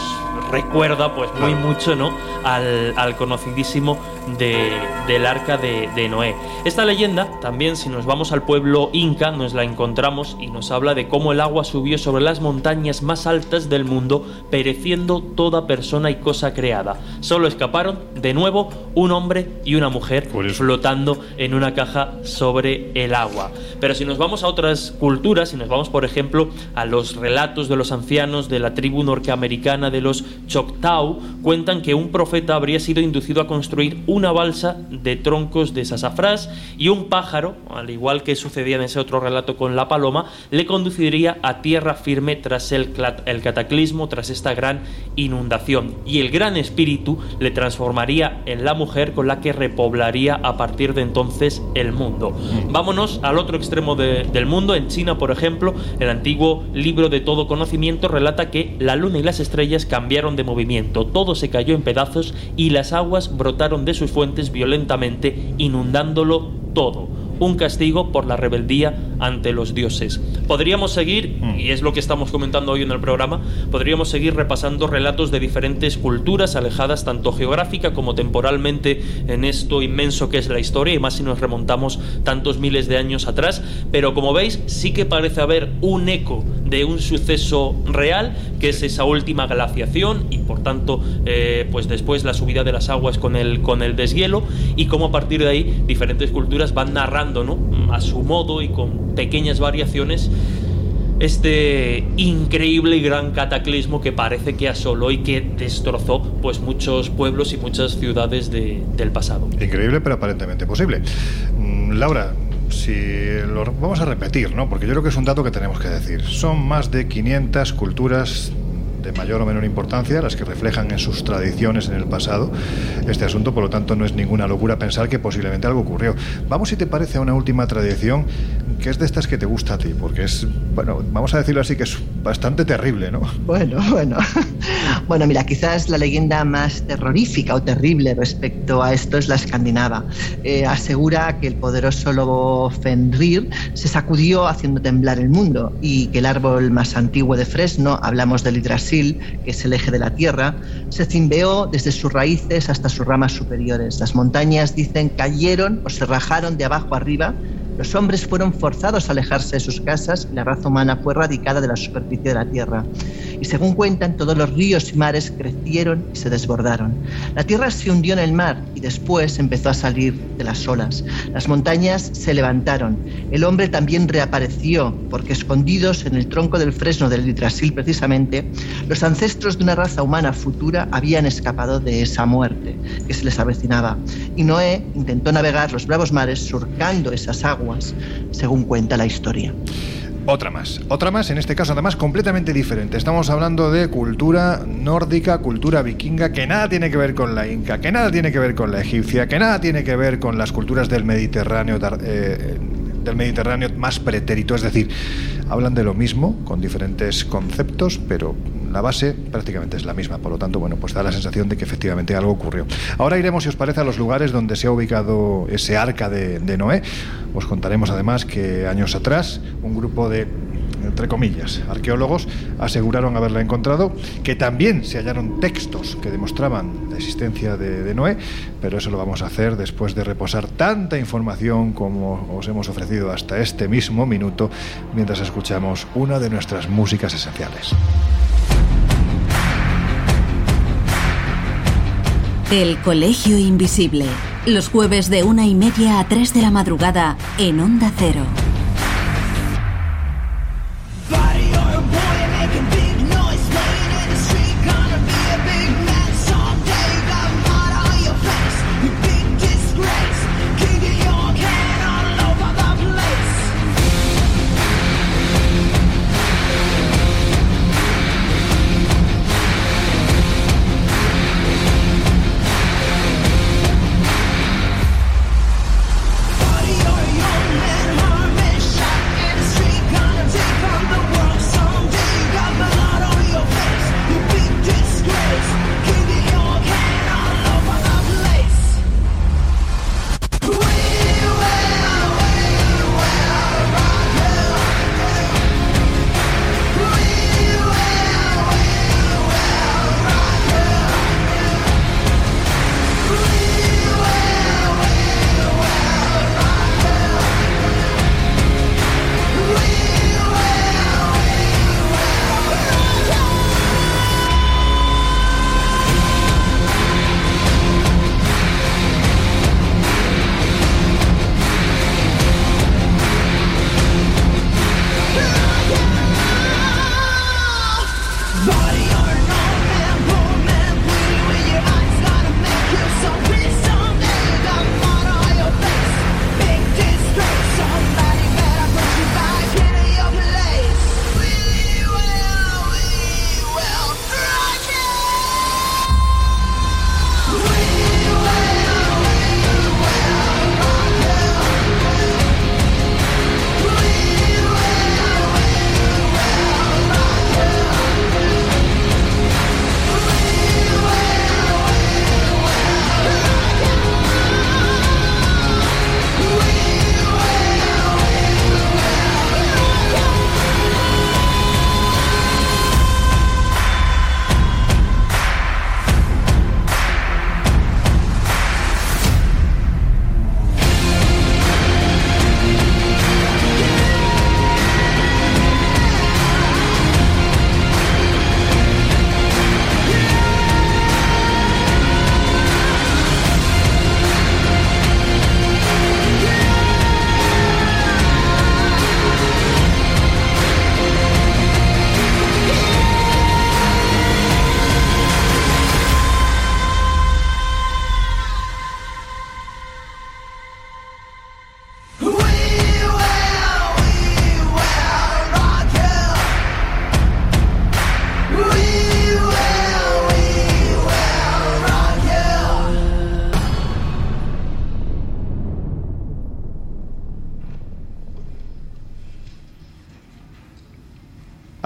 recuerda pues muy mucho ¿no? al, conocidísimo del arca de, de, Noé. Esta leyenda también, si nos vamos al pueblo inca, nos la encontramos y nos habla de cómo el agua subió sobre las montañas más altas del mundo, pereciendo toda persona y cosa creada. Solo escaparon, de nuevo, un hombre y una mujer flotando en una caja sobre el agua. Pero si nos vamos a otras culturas, si nos vamos, por ejemplo, a los relatos de los ancianos de la tribu norteamericana de los Choctaw, cuentan que un profeta habría sido inducido a construir una balsa de troncos de sasafrás y un pájaro, al igual que sucedía en ese otro relato con la paloma, le conduciría a tierra firme tras el, el cataclismo, tras esta gran inundación. Y el gran espíritu le transformaría en la mujer con la que repoblaría a partir de entonces el mundo. Vámonos al otro extremo del mundo. En China, por ejemplo, el antiguo libro de todo conocimiento relata que la luna y las estrellas cambiaron de movimiento. Todo se cayó en pedazos y las aguas brotaron de sus fuentes violentamente, inundándolo todo un castigo por la rebeldía ante los dioses. Podríamos seguir, mm. y es lo que estamos comentando hoy en el programa, podríamos seguir repasando relatos de diferentes culturas alejadas tanto geográfica como temporalmente en esto inmenso que es la historia, y más si nos remontamos tantos miles de años atrás, pero como veis sí que parece haber un eco de un suceso real, que es esa última glaciación y por tanto eh, pues después la subida de las aguas con el, con el deshielo y cómo a partir de ahí diferentes culturas van narrando a su modo y con pequeñas variaciones este increíble y gran cataclismo que parece que asoló y que destrozó pues muchos pueblos y muchas ciudades del pasado. Increíble, pero aparentemente posible. Mm, Laura, si lo vamos a repetir, ¿no? Porque yo creo que es un dato que tenemos que decir. Son más de 500 culturas de mayor o menor importancia, las que reflejan en sus tradiciones en el pasado este asunto, por lo tanto no es ninguna locura pensar que posiblemente algo ocurrió. Vamos, si te parece, a una última tradición que es de estas que te gusta a ti, porque es, bueno, vamos a decirlo así, que es bastante terrible, ¿no? Bueno, bueno. Bueno, mira, quizás la leyenda más terrorífica o terrible respecto a esto es la escandinava. Eh, asegura que el poderoso lobo Fenrir se sacudió haciendo temblar el mundo y que el árbol más antiguo de Fresno, hablamos del Yggdrasil, que es el eje de la Tierra, se cimbeó desde sus raíces hasta sus ramas superiores. Las montañas, dicen, cayeron o se rajaron de abajo arriba los hombres fueron forzados a alejarse de sus casas y la raza humana fue erradicada de la superficie de la tierra. Y según cuentan, todos los ríos y mares crecieron y se desbordaron. La tierra se hundió en el mar y después empezó a salir de las olas. Las montañas se levantaron. El hombre también reapareció, porque escondidos en el tronco del fresno del Litrasil precisamente, los ancestros de una raza humana futura habían escapado de esa muerte que se les avecinaba. Y Noé intentó navegar los bravos mares surcando esas aguas según cuenta la historia. Otra más, otra más, en este caso además completamente diferente. Estamos hablando de cultura nórdica, cultura vikinga, que nada tiene que ver con la inca, que nada tiene que ver con la egipcia, que nada tiene que ver con las culturas del Mediterráneo, eh, del Mediterráneo más pretérito. Es decir, hablan de lo mismo, con diferentes conceptos, pero la base prácticamente es la misma, por lo tanto, bueno, pues da la sensación de que efectivamente algo ocurrió. Ahora iremos, si os parece, a los lugares donde se ha ubicado ese arca de, de Noé. Os contaremos además que años atrás un grupo de entre comillas, arqueólogos aseguraron haberla encontrado, que también se hallaron textos que demostraban la existencia de, de, Noé, pero eso lo vamos a hacer después de reposar tanta información como os hemos ofrecido hasta este mismo minuto, mientras escuchamos una de nuestras músicas esenciales. El Colegio Invisible. Los jueves de una y media a tres de la madrugada en Onda Cero.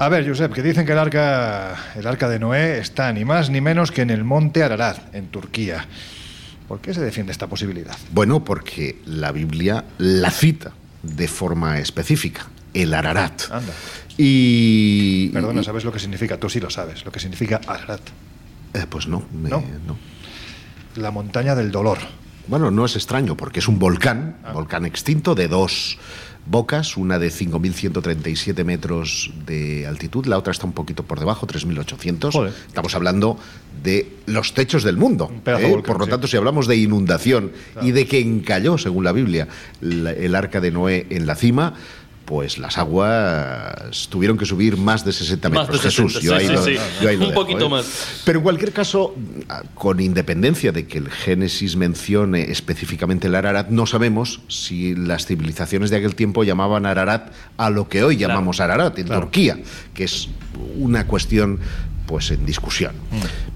A ver, Josep, que dicen que el arca, el arca de Noé está ni más ni menos que en el monte Ararat, en Turquía. ¿Por qué se defiende esta posibilidad? Bueno, porque la Biblia la cita de forma específica, el Ararat. Anda. Y. Perdona, ¿sabes lo que significa? Tú sí lo sabes, lo que significa Ararat. eh, pues no, me- ¿No? no. La montaña del dolor. Bueno, no es extraño porque es un volcán, Ah. volcán extinto de dos bocas, una de 5.137 metros de altitud, la otra está un poquito por debajo, 3.800. Joder. Estamos hablando de los techos del mundo. De ¿eh? volcán, por lo sí. tanto, si hablamos de inundación Claro. y de que encalló, según la Biblia, la- el arca de Noé en la cima, pues las aguas tuvieron que subir más de 60 Más metros. de 60, Jesús, yo sí, ahí sí, lo- sí. yo ahí lo Un dejo, poquito ¿eh? más. Pero en cualquier caso, con independencia de que el Génesis mencione específicamente el Ararat, no sabemos si las civilizaciones de aquel tiempo llamaban Ararat a lo que hoy Claro. llamamos Ararat en Claro. Turquía, que es una cuestión pues en discusión.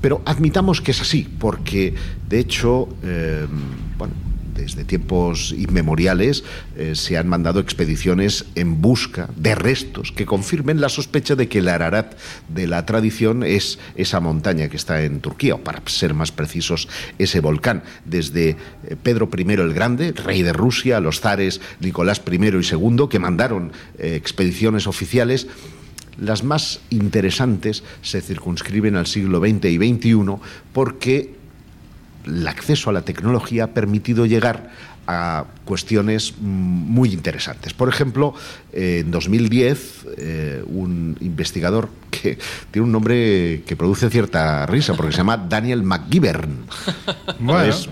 Pero admitamos que es así, porque de hecho, eh, bueno, desde tiempos inmemoriales eh, se han mandado expediciones en busca de restos que confirmen la sospecha de que el Ararat de la tradición es esa montaña que está en Turquía, o para ser más precisos, ese volcán. Desde eh, Pedro I el Grande, rey de Rusia, los zares Nicolás I y II, que mandaron eh, expediciones oficiales las más interesantes se circunscriben al siglo XX y XXI porque el acceso a la tecnología ha permitido llegar a cuestiones mm, muy interesantes. Por ejemplo, en 2010, eh, un investigador que tiene un nombre que produce cierta risa, porque se llama Daniel McGivern.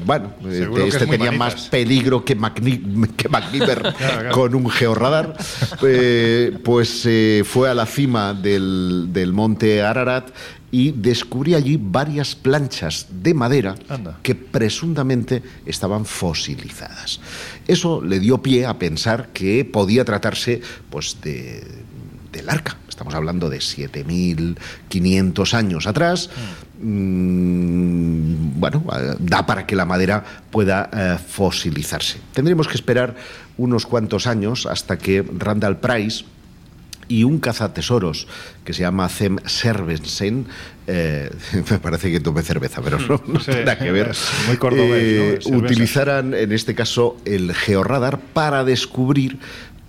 Bueno, este es muy tenía manitas. más peligro que, claro. con un georradar, eh, pues eh, fue a la cima del, del monte Ararat y descubrí allí varias planchas de madera Anda. que presuntamente estaban fosilizadas. Eso le dio pie a pensar que podía tratarse pues, de, del arca. Estamos hablando de 7.500 años atrás. Mm, bueno, eh, da para que la madera pueda eh, fosilizarse. Tendremos que esperar unos cuantos años hasta que Randall Price y un cazatesoros que se llama Zem Servensen, eh, me parece que tomé cerveza, pero no, no Sí, que ver, muy cordobés, ¿no? eh, utilizaran en este caso el georradar para descubrir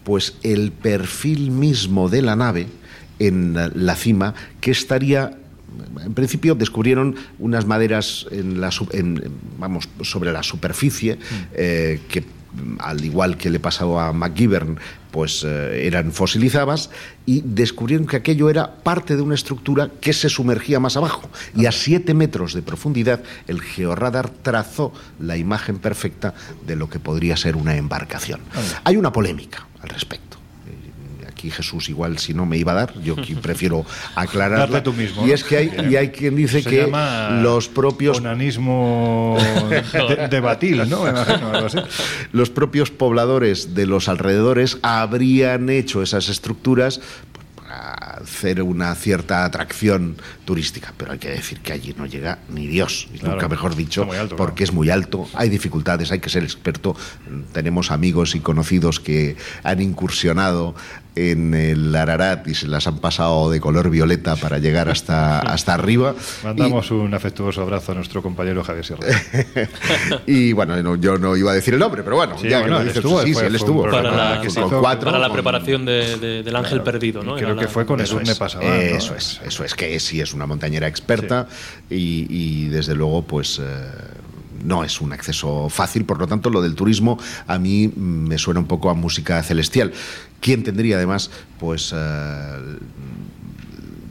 pues el perfil mismo de la nave en la- cima que estaría en principio descubrieron unas maderas en la, en- vamos, sobre la superficie Mm. eh, que al igual que le pasaba a McGivern, pues eh, eran fosilizadas y descubrieron que aquello era parte de una estructura que se sumergía más abajo. Y a 7 metros de profundidad, el georradar trazó la imagen perfecta de lo que podría ser una embarcación. Hay una polémica al respecto. Aquí Jesús igual si no me iba a dar, yo aquí prefiero aclararla. Tú mismo, Y es que hay, y hay quien dice Se que los propios Onanismo de, de batil, ¿no? Me imagino, algo así. los propios pobladores de los alrededores habrían hecho esas estructuras para hacer una cierta atracción turística, pero hay que decir que allí no llega ni Dios, y Claro, nunca mejor dicho, alto, porque es muy alto, hay dificultades, hay que ser experto. Tenemos amigos y conocidos que han incursionado en el Ararat y se las han pasado de color violeta para llegar hasta, hasta arriba. Mandamos un afectuoso abrazo a nuestro compañero Javier Sierra. Y bueno, no- yo no iba a decir el nombre, pero bueno, Sí, ya bueno, que él lo dices, estuvo, sí, fue- sí, él estuvo. programa Con- que hizo cuatro, para la preparación de- de- del ángel perdido, ¿no? Y creo Era que la- fue con Eso es, pasa eso es, eso es, que sí es una montañera experta y, y desde luego pues eh, no es un acceso fácil, por lo tanto lo del turismo a mí mm, me suena un poco a música celestial. ¿Quién tendría además pues eh,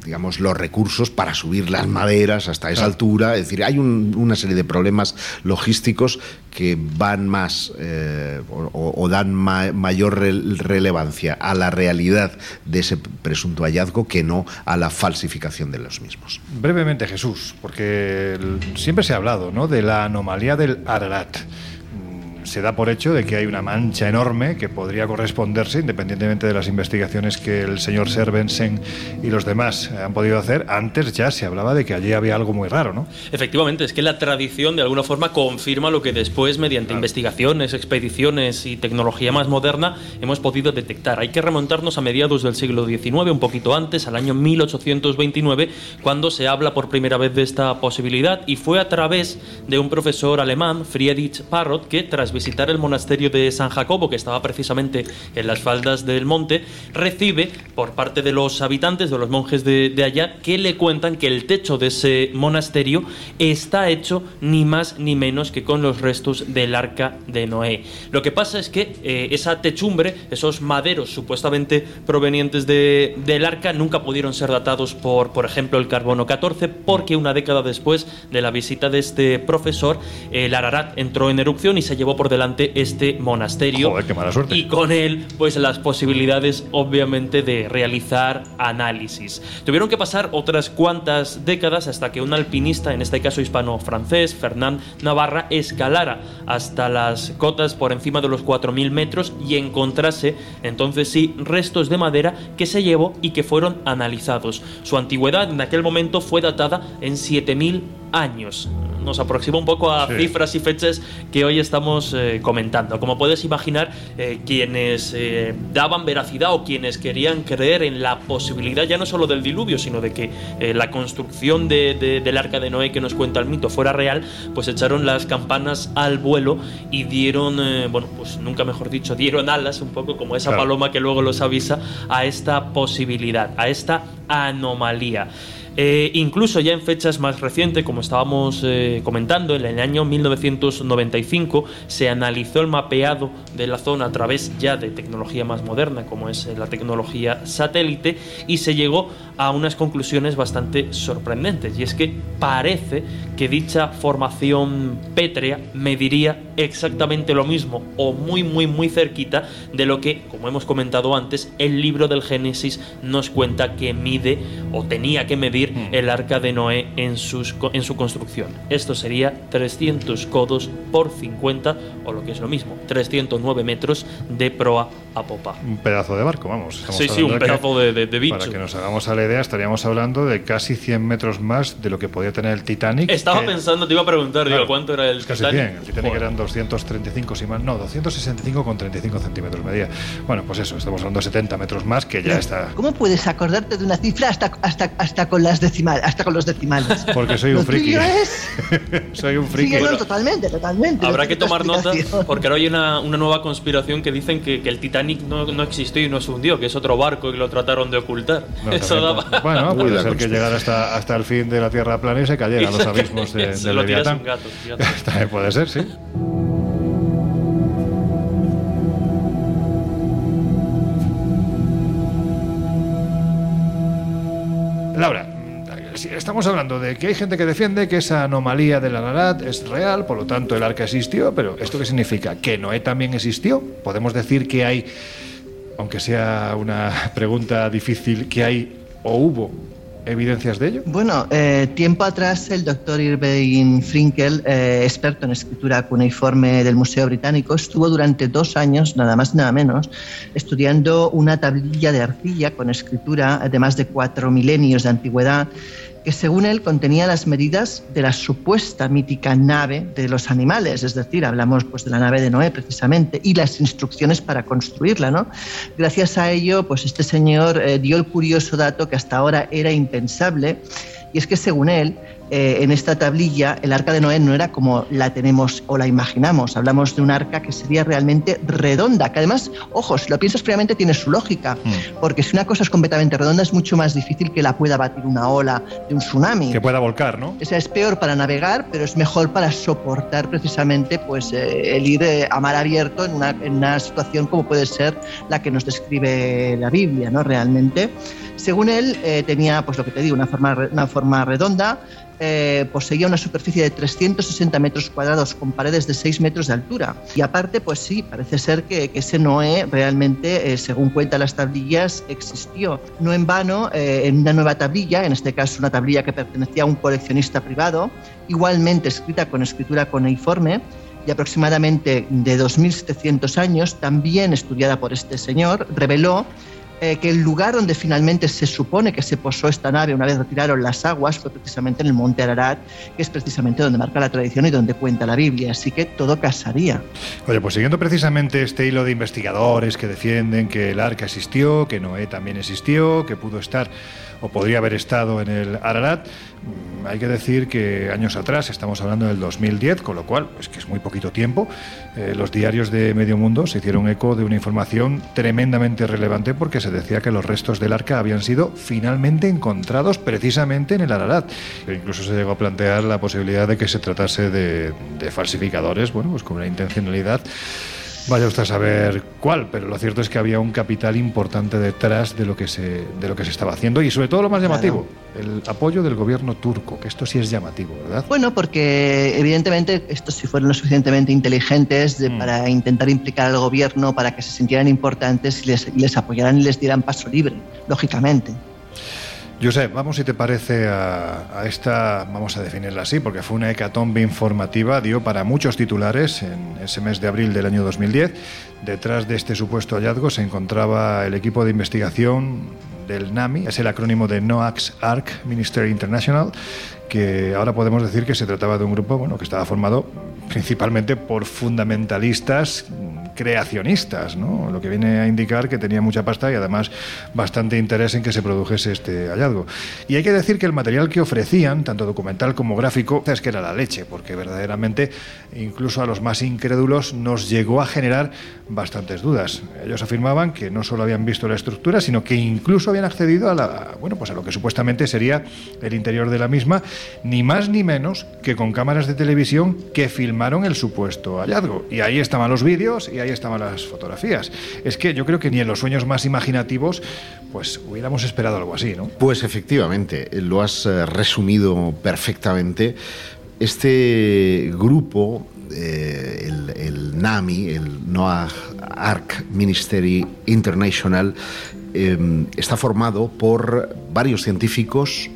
digamos, los recursos para subir las maderas hasta esa altura. Es decir, hay un- una serie de problemas logísticos que van más eh, o, o dan ma- mayor rel- relevancia a la realidad de ese presunto hallazgo que no a la falsificación de los mismos. Brevemente, Jesús, porque siempre se ha hablado ¿no? de la anomalía del Ararat. Se da por hecho de que hay una mancha enorme que podría corresponderse, independientemente de las investigaciones que el señor Servensen y los demás han podido hacer. Antes ya se hablaba de que allí había algo muy raro, ¿no? Efectivamente, es que la tradición de alguna forma confirma lo que después, mediante investigaciones, expediciones y tecnología más moderna, hemos podido detectar. Hay que remontarnos a mediados del siglo XIX, un poquito antes, al año 1829, cuando se habla por primera vez de esta posibilidad y fue a través de un profesor alemán, Friedrich Parrot, que tras visitar el monasterio de San Jacobo, que estaba precisamente en las faldas del monte, recibe por parte de los habitantes, de los monjes de, allá, que le cuentan que el techo de ese monasterio está hecho ni más ni menos que con los restos del arca de Noé. Lo que pasa es que eh, esa techumbre, esos maderos supuestamente provenientes de- del arca, nunca pudieron ser datados por, por ejemplo, el carbono 14, porque una década después de la visita de este profesor, el Ararat entró en erupción y se llevó por delante este monasterio. Joder, qué mala suerte. Y con él, pues las posibilidades, obviamente, de realizar análisis. Tuvieron que pasar otras cuantas décadas hasta que un alpinista, en este caso hispano-francés, Fernand Navarra, escalara hasta las cotas por encima de los 4.000 metros y encontrase, entonces sí, restos de madera que se llevó y que fueron analizados. Su antigüedad en aquel momento fue datada en 7.000 años. Nos aproxima un poco a Sí. cifras y fechas que hoy estamos eh, comentando. Como puedes imaginar, eh, quienes eh, daban veracidad o quienes querían creer en la posibilidad ya no solo del diluvio, sino de que la construcción de- de- del arca de Noé que nos cuenta el mito fuera real, pues echaron las campanas al vuelo y dieron, bueno, pues nunca mejor dicho, dieron alas un poco como esa Claro. paloma que luego los avisa a esta posibilidad, a esta anomalía. Eh, incluso ya en fechas más recientes, como estábamos eh, comentando, en el año 1995 se analizó el mapeado de la zona a través ya de tecnología más moderna, como es eh, la tecnología satélite, y se llegó a unas conclusiones bastante sorprendentes. Y es que parece que dicha formación pétrea mediría exactamente lo mismo, o muy, muy, muy cerquita de lo que, como hemos comentado antes, el libro del Génesis nos cuenta que mide o tenía que medir el arca de Noé en, sus, en su construcción. Esto sería 300 codos por 50, o lo que es lo mismo, 309 metros de proa a popa. Un pedazo de barco, vamos. Estamos Sí, sí, un de que- pedazo de, de- de bicho. Para que nos hagamos a la idea, estaríamos hablando de casi 100 metros más de lo que podía tener el Titanic. Estaba que- pensando, te iba a preguntar, Claro, digo, ¿cuánto era el casi Titanic? 100. El Titanic Joder. eran 235, si mal, no, 265 con 35 centímetros medía. Bueno, pues eso, estamos hablando de 70 metros más, que ya está. ¿Cómo puedes acordarte de una cifra hasta, hasta, hasta con las decimales, hasta con los decimales? Porque soy un friki. es- Soy un Sí, friki. no, Bueno, totalmente, totalmente. Habrá que tomar nota, porque ahora hay una, una nueva conspiración que dicen que, que el Titanic no, no existió y no se hundió, que es otro barco y lo trataron de ocultar. No, Eso daba- Bueno, Uy, puede ser que llegara hasta, hasta el fin de la Tierra plana y se cayera a los abismos de, Se del lo tiras Leviatán. un gato, fíjate. También puede ser, sí. Laura, estamos hablando de que hay gente que defiende que esa anomalía del Ararat es real, por lo tanto el arca existió, pero ¿esto qué significa? ¿Que Noé también existió? ¿Podemos decir que hay, aunque sea una pregunta difícil, que hay o hubo evidencias de ello? Bueno, eh, tiempo atrás el doctor Irving Frinkel, eh, experto en escritura cuneiforme del Museo Británico, estuvo durante dos años, nada más nada menos, estudiando una tablilla de arcilla con escritura de más de cuatro milenios de antigüedad que según él contenía las medidas de la supuesta mítica nave de los animales, es decir, hablamos pues de la nave de Noé precisamente y las instrucciones para construirla, ¿no? Gracias a ello, pues este señor eh, dio el curioso dato que hasta ahora era impensable y es que según él eh, en esta tablilla el arca de Noé no era como la tenemos o la imaginamos, hablamos de un arca que sería realmente redonda, que además, ojo, si lo piensas fríamente tiene su lógica, porque si una cosa es completamente redonda es mucho más difícil que la pueda batir una ola de un tsunami. Que pueda volcar, ¿no? O sea, es peor para navegar, pero es mejor para soportar precisamente pues, eh, el ir eh, a mar abierto en una, en una situación como puede ser la que nos describe la Biblia, ¿no? Realmente. Según él, eh, tenía, pues lo que te digo, una forma, una forma redonda, eh, poseía una superficie de 360 metros cuadrados con paredes de 6 metros de altura. Y aparte, pues sí, parece ser que, que ese Noé realmente, eh, según cuentan las tablillas, existió. No en vano, eh, en una nueva tablilla, en este caso una tablilla que pertenecía a un coleccionista privado, igualmente escrita con escritura cuneiforme, y aproximadamente de 2.700 años, también estudiada por este señor, reveló eh, que el lugar donde finalmente se supone que se posó esta nave una vez retiraron las aguas fue precisamente en el monte Ararat, que es precisamente donde marca la tradición y donde cuenta la Biblia, así que todo casaría. Oye, pues siguiendo precisamente este hilo de investigadores que defienden que el arca existió, que Noé también existió, que pudo estar o podría haber estado en el Ararat. Mm, Hay que decir que años atrás, estamos hablando del 2010, con lo cual es que es muy poquito tiempo, eh, los diarios de Medio Mundo se hicieron eco de una información tremendamente relevante porque se decía que los restos del arca habían sido finalmente encontrados precisamente en el Ararat. E incluso se llegó a plantear la posibilidad de que se tratase de, de falsificadores, bueno, pues con una intencionalidad Vaya usted a saber cuál, pero lo cierto es que había un capital importante detrás de lo que se, de lo que se estaba haciendo y sobre todo lo más llamativo, el apoyo del gobierno turco, que esto sí es llamativo, ¿verdad? Bueno, porque evidentemente estos sí fueron lo suficientemente inteligentes de- Mm. para intentar implicar al gobierno para que se sintieran importantes y les, y les apoyaran y les dieran paso libre, lógicamente. Josep, vamos si te parece a, esta, vamos a definirla así, porque fue una hecatombe informativa, dio para muchos titulares en ese mes de abril del año 2010. Detrás de este supuesto hallazgo se encontraba el equipo de investigación del NAMI, es el acrónimo de NOACS Arc Ministry International, que ahora podemos decir que se trataba de un grupo bueno, que estaba formado principalmente por fundamentalistas creacionistas, ¿no? lo que viene a indicar que tenía mucha pasta y además bastante interés en que se produjese este hallazgo. Y hay que decir que el material que ofrecían, tanto documental como gráfico, es que era la leche, porque verdaderamente incluso a los más incrédulos nos llegó a generar bastantes dudas. Ellos afirmaban que no solo habían visto la estructura, sino que incluso habían accedido a, la, bueno, pues a lo que supuestamente sería el interior de la misma, ni más ni menos que con cámaras de televisión que filmaron el supuesto hallazgo. Y ahí estaban los vídeos y ahí estaban las fotografías. Es que yo creo que ni en los sueños más imaginativos, pues hubiéramos esperado algo así, ¿no? Pues efectivamente, lo has eh, resumido perfectamente. Este grupo, eh, el, NAMI, el Noah Ark Ministry International, eh, está formado por varios científicos,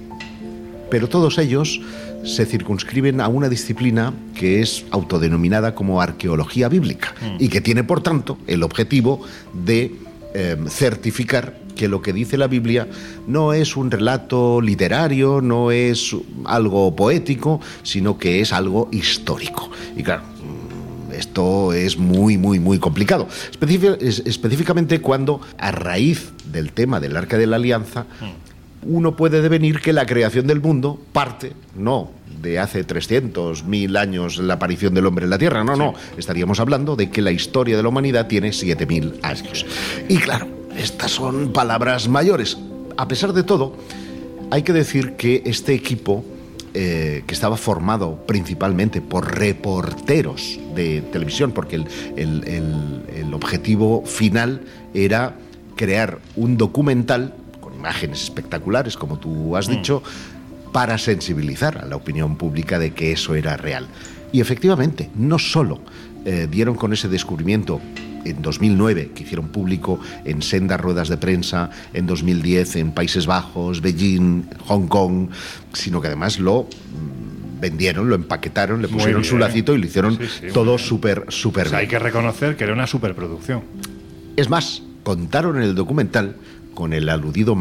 pero todos ellos se circunscriben a una disciplina que es autodenominada como arqueología bíblica y que tiene, por tanto, el objetivo de eh, certificar que lo que dice la Biblia no es un relato literario, no es algo poético, sino que es algo histórico. Y claro, mm, esto es muy, muy, muy complicado. Específicamente cuando, a raíz del tema del Arca de la Alianza, uno puede devenir que la creación del mundo parte, no de hace 300, 1000 años la aparición del hombre en la Tierra, no, no, estaríamos hablando de que la historia de la humanidad tiene 7000 años. Y claro, estas son palabras mayores. A pesar de todo, hay que decir que este equipo, eh, que estaba formado principalmente por reporteros de televisión, porque el, el- el- el objetivo final era crear un documental imágenes espectaculares, como tú has dicho, para sensibilizar a la opinión pública de que eso era real. Y efectivamente, no solo eh, dieron con ese descubrimiento en 2009, que hicieron público en sendas ruedas de prensa, en 2010 en Países Bajos, Beijing, Hong Kong, sino que además lo mm, vendieron, lo empaquetaron, le pusieron su lacito y lo hicieron Sí, sí, muy todo súper, súper O sea, hay que reconocer que era una superproducción. Es más, contaron en el documental con el aludido.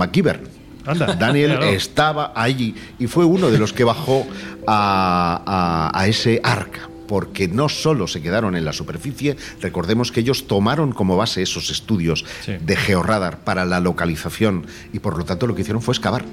Anda, Daniel estaba allí y fue uno de los que bajó a, a- a ese arca. Porque no solo se quedaron en la superficie, recordemos que ellos tomaron como base esos estudios Sí. de georradar para la localización y por lo tanto lo que hicieron fue excavar.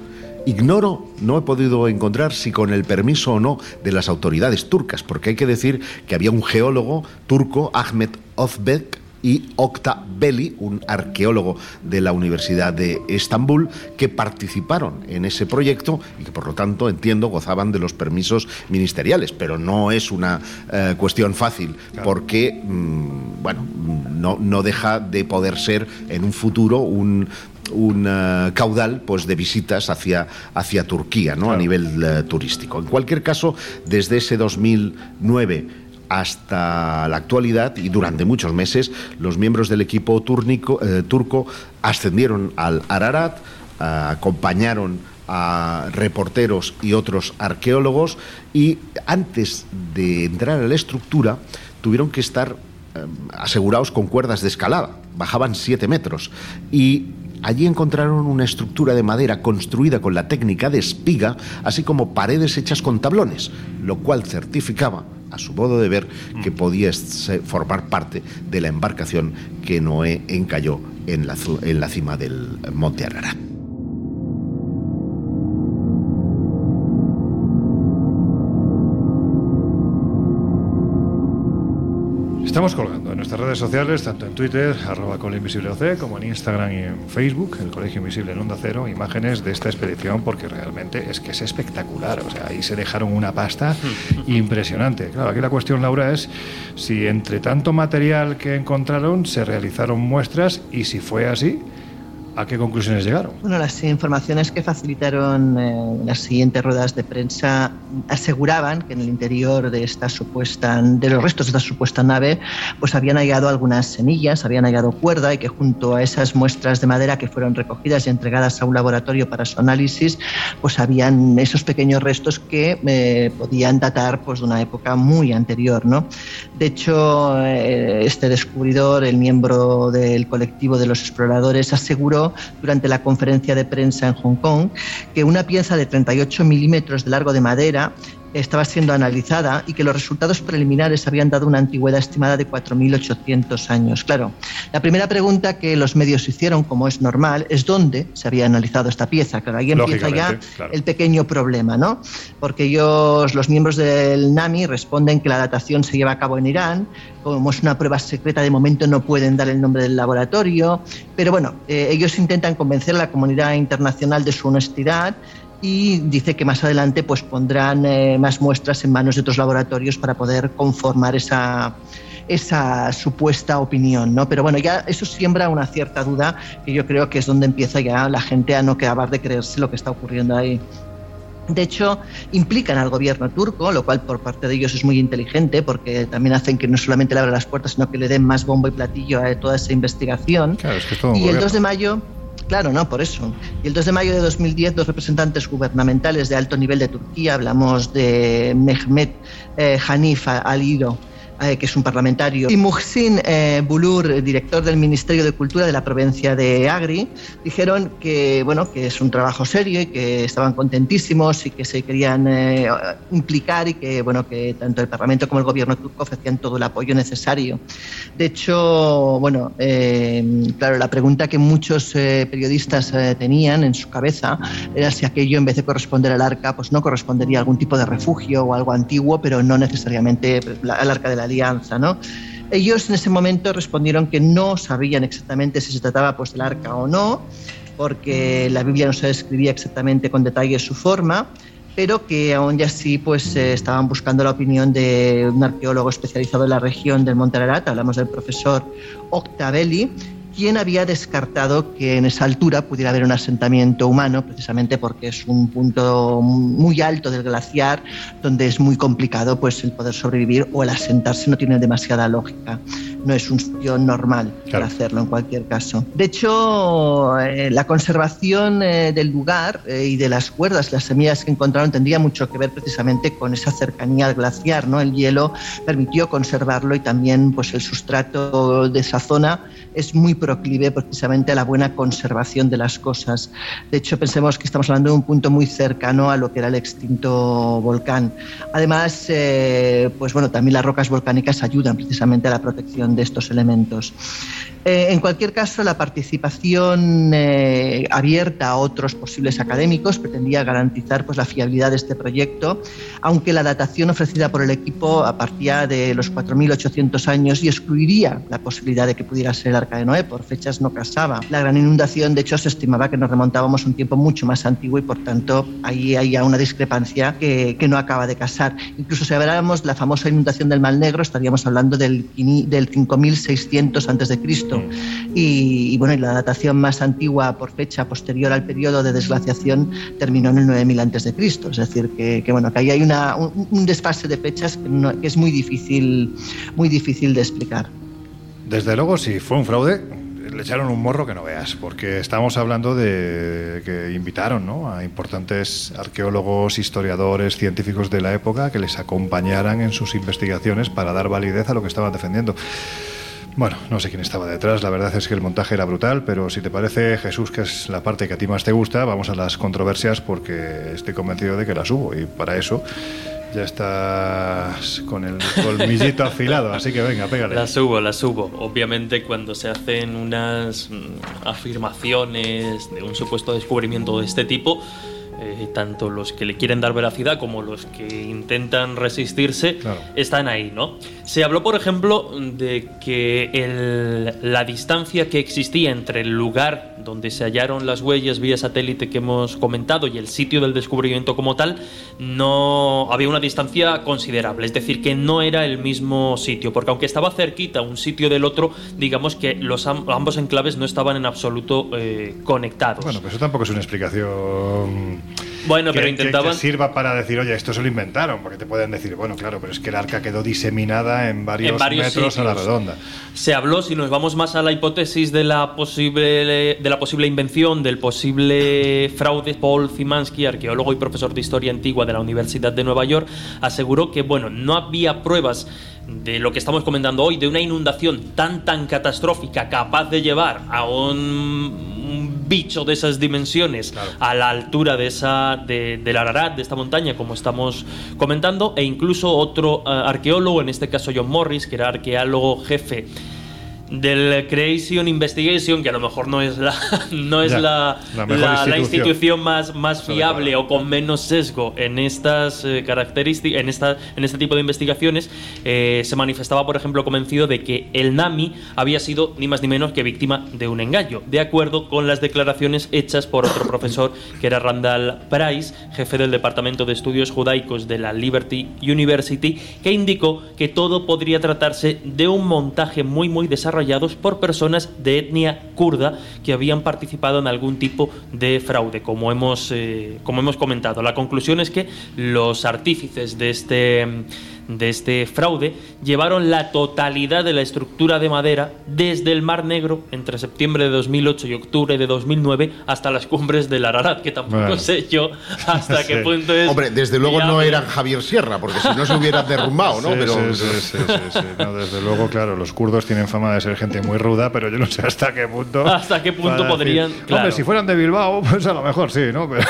Ignoro, no he podido encontrar si con el permiso o no de las autoridades turcas, porque hay que decir que había un geólogo turco, Ahmet Özbek, y Okta Beli, un arqueólogo de la Universidad de Estambul, que participaron en ese proyecto y que por lo tanto, entiendo, gozaban de los permisos ministeriales. Pero no es una eh, cuestión fácil, porque, mm, bueno, no, no deja de poder ser en un futuro un un eh, caudal pues de visitas hacia, hacia Turquía ¿no? a nivel eh, turístico. En cualquier caso, desde ese 2009 hasta la actualidad y durante muchos meses, los miembros del equipo eh, turco ascendieron al Ararat, eh, acompañaron a reporteros y otros arqueólogos y antes de entrar a la estructura tuvieron que estar eh, asegurados con cuerdas de escalada, bajaban 7 metros y Allí encontraron una estructura de madera construida con la técnica de espiga, así como paredes hechas con tablones, lo cual certificaba, a su modo de ver, que podía formar parte de la embarcación que Noé encalló en la, en la cima del Monte Ararat. Estamos colgando en nuestras redes sociales, tanto en Twitter, arroba OC, como en Instagram y en Facebook, el Colegio Invisible en Onda Cero, imágenes de esta expedición, porque realmente es que es espectacular. O sea, ahí se dejaron una pasta impresionante. Claro, aquí la cuestión, Laura, es si entre tanto material que encontraron se realizaron muestras y si fue así, ¿A qué conclusiones llegaron? Bueno, las informaciones que facilitaron eh, las siguientes ruedas de prensa aseguraban que en el interior de esta supuesta, de los restos de esta supuesta nave, pues habían hallado algunas semillas, habían hallado cuerda y que junto a esas muestras de madera que fueron recogidas y entregadas a un laboratorio para su análisis, pues habían esos pequeños restos que eh, podían datar pues de una época muy anterior, ¿no? De hecho, eh, este descubridor, el miembro del colectivo de los exploradores, aseguró durante la conferencia de prensa en Hong Kong que una pieza de 38 milímetros de largo de madera estaba siendo analizada y que los resultados preliminares habían dado una antigüedad estimada de 4.800 años. Claro, la primera pregunta que los medios hicieron, como es normal, es dónde se había analizado esta pieza. Claro, ahí empieza ya el pequeño problema, ¿no? Porque ellos, los miembros del NAMI, responden que la datación se lleva a cabo en Irán, como es una prueba secreta, de momento no pueden dar el nombre del laboratorio, pero bueno, eh, ellos intentan convencer a la comunidad internacional de su honestidad y dice que más adelante pues pondrán eh, más muestras en manos de otros laboratorios para poder conformar esa, esa supuesta opinión, ¿no? Pero bueno, ya eso siembra una cierta duda que yo creo que es donde empieza ya la gente a no acabar de creerse lo que está ocurriendo ahí. De hecho, implican al gobierno turco, lo cual por parte de ellos es muy inteligente porque también hacen que no solamente le abran las puertas, sino que le den más bombo y platillo a toda esa investigación. y el 2 de mayo Claro, no, por eso. Y el 2 de mayo de 2010, dos representantes gubernamentales de alto nivel de Turquía, hablamos de Mehmet eh, Hanif Alido eh, que es un parlamentario, y Muhsin eh, Bulur, director del Ministerio de Cultura de la provincia de Agri, dijeron que, bueno, que es un trabajo serio y que estaban contentísimos y que se querían eh, implicar y que, bueno, que tanto el Parlamento como el gobierno turco ofrecían todo el apoyo necesario. De hecho, bueno, claro, la pregunta que muchos periodistas tenían en su cabeza era si aquello, en vez de corresponder al arca, pues no correspondería a algún tipo de refugio o algo antiguo, pero no necesariamente al arca de la alianza, ¿no? Ellos en ese momento respondieron que no sabían exactamente si se trataba pues, del arca o no, porque la Biblia no se describía exactamente con detalle su forma, pero que aún así pues, eh, estaban buscando la opinión de un arqueólogo especializado en la región del Monte Ararat, hablamos del profesor Octavelli, ¿Quién había descartado que en esa altura pudiera haber un asentamiento humano, precisamente porque es un punto muy alto del glaciar, donde es muy complicado pues, el poder sobrevivir o el asentarse no tiene demasiada lógica. No es un sitio normal para hacerlo en cualquier caso. De hecho, eh, la conservación eh, del lugar eh, y de las cuerdas, las semillas que encontraron, tendría mucho que ver precisamente con esa cercanía al glaciar. ¿no? El hielo permitió conservarlo y también pues, el sustrato de esa zona es muy proclive precisamente a la buena conservación de las cosas. De hecho, pensemos que estamos hablando de un punto muy cercano a lo que era el extinto volcán. Además, eh, pues bueno, también las rocas volcánicas ayudan precisamente a la protección de estos elementos. Eh, en cualquier caso, la participación eh, abierta a otros posibles académicos pretendía garantizar pues, la fiabilidad de este proyecto, aunque la datación ofrecida por el equipo partía de los 4.800 años y excluiría la posibilidad de que pudiera ser el Arca de Noé, por fechas no casaba. La gran inundación, de hecho, se estimaba que nos remontábamos a un tiempo mucho más antiguo y, por tanto, ahí hay una discrepancia que, no acaba de casar. Incluso si habláramos la famosa inundación del Mar Negro, estaríamos hablando del, del 5600 a.C., y, bueno, y la datación más antigua por fecha posterior al periodo de desglaciación terminó en el 9000 antes de Cristo. Es decir, que, bueno, que ahí hay una, un, desfase de fechas que, que es muy difícil, muy difícil de explicar. Desde luego, si fue un fraude, le echaron un morro que no veas, porque estamos hablando de que invitaron ¿no? a importantes arqueólogos, historiadores, científicos de la época que les acompañaran en sus investigaciones para dar validez a lo que estaban defendiendo. Bueno, no sé quién estaba detrás, la verdad es que el montaje era brutal, pero si te parece, Jesús, que es la parte que a ti más te gusta, vamos a las controversias porque estoy convencido de que las hubo y para eso ya estás con el colmillito afilado, así que venga, pégale. Las subo, las subo. Obviamente cuando se hacen unas mm, afirmaciones de un supuesto descubrimiento de este tipo, eh, tanto los que le quieren dar veracidad como los que intentan resistirse Claro. están ahí, ¿no? Se habló, por ejemplo, de que el- la distancia que existía entre el lugar donde se hallaron las huellas vía satélite que hemos comentado y el sitio del descubrimiento como tal, no había una distancia considerable, es decir, que no era el mismo sitio, porque aunque estaba cerquita un sitio del otro, digamos que los am- ambos enclaves no estaban en absoluto eh, conectados. Bueno, pues eso tampoco es una explicación Bueno, que, pero intentaban... que sirva para decir, oye, esto se lo inventaron, porque te pueden decir, bueno, claro, pero es que el arca quedó diseminada en varios, En varios metros a la redonda. Se habló, si nos vamos más a la hipótesis de la posible, de la posible invención, del posible fraude, Paul Zimansky, arqueólogo y profesor de historia antigua de la Universidad de Nueva York, aseguró que bueno, no había pruebas de lo que estamos comentando hoy, de una inundación tan tan catastrófica capaz de llevar a un, un bicho de esas dimensiones a la altura de esa de, del Ararat, de esta montaña, como estamos comentando, e incluso otro eh, arqueólogo, en este caso John Morris, que era arqueólogo jefe del Creation Investigation, que a lo mejor no es la, no es Ya, la, la mejor la- la institución. institución más, más fiable o con menos sesgo en estas eh, características, en, esta, en este tipo de investigaciones, eh, se manifestaba, por ejemplo, convencido de que el Nami había sido ni más ni menos que víctima de un engaño, de acuerdo con las declaraciones hechas por otro profesor que era Randall Price, jefe del Departamento de Estudios Judaicos de la Liberty University, que indicó que todo podría tratarse de un montaje muy muy por personas de etnia kurda que habían participado en algún tipo de fraude, como hemos, eh, como hemos comentado. La conclusión es que los artífices de este, de este fraude llevaron la totalidad de la estructura de madera desde el Mar Negro entre septiembre de 2008 y octubre de 2009 hasta las cumbres del Ararat, que tampoco Bueno. sé yo hasta qué Sí. punto es... Hombre, desde luego no eran Javier Sierra, porque si no se hubiera derrumbado, ¿no? Sí, pero sí, sí, sí, sí, sí. No, desde luego, claro, los kurdos tienen fama de ser gente muy ruda, pero yo no sé hasta qué punto. Hasta qué punto podrían- decir, claro. Hombre, si fueran de Bilbao, pues a lo mejor sí, ¿no? Pero,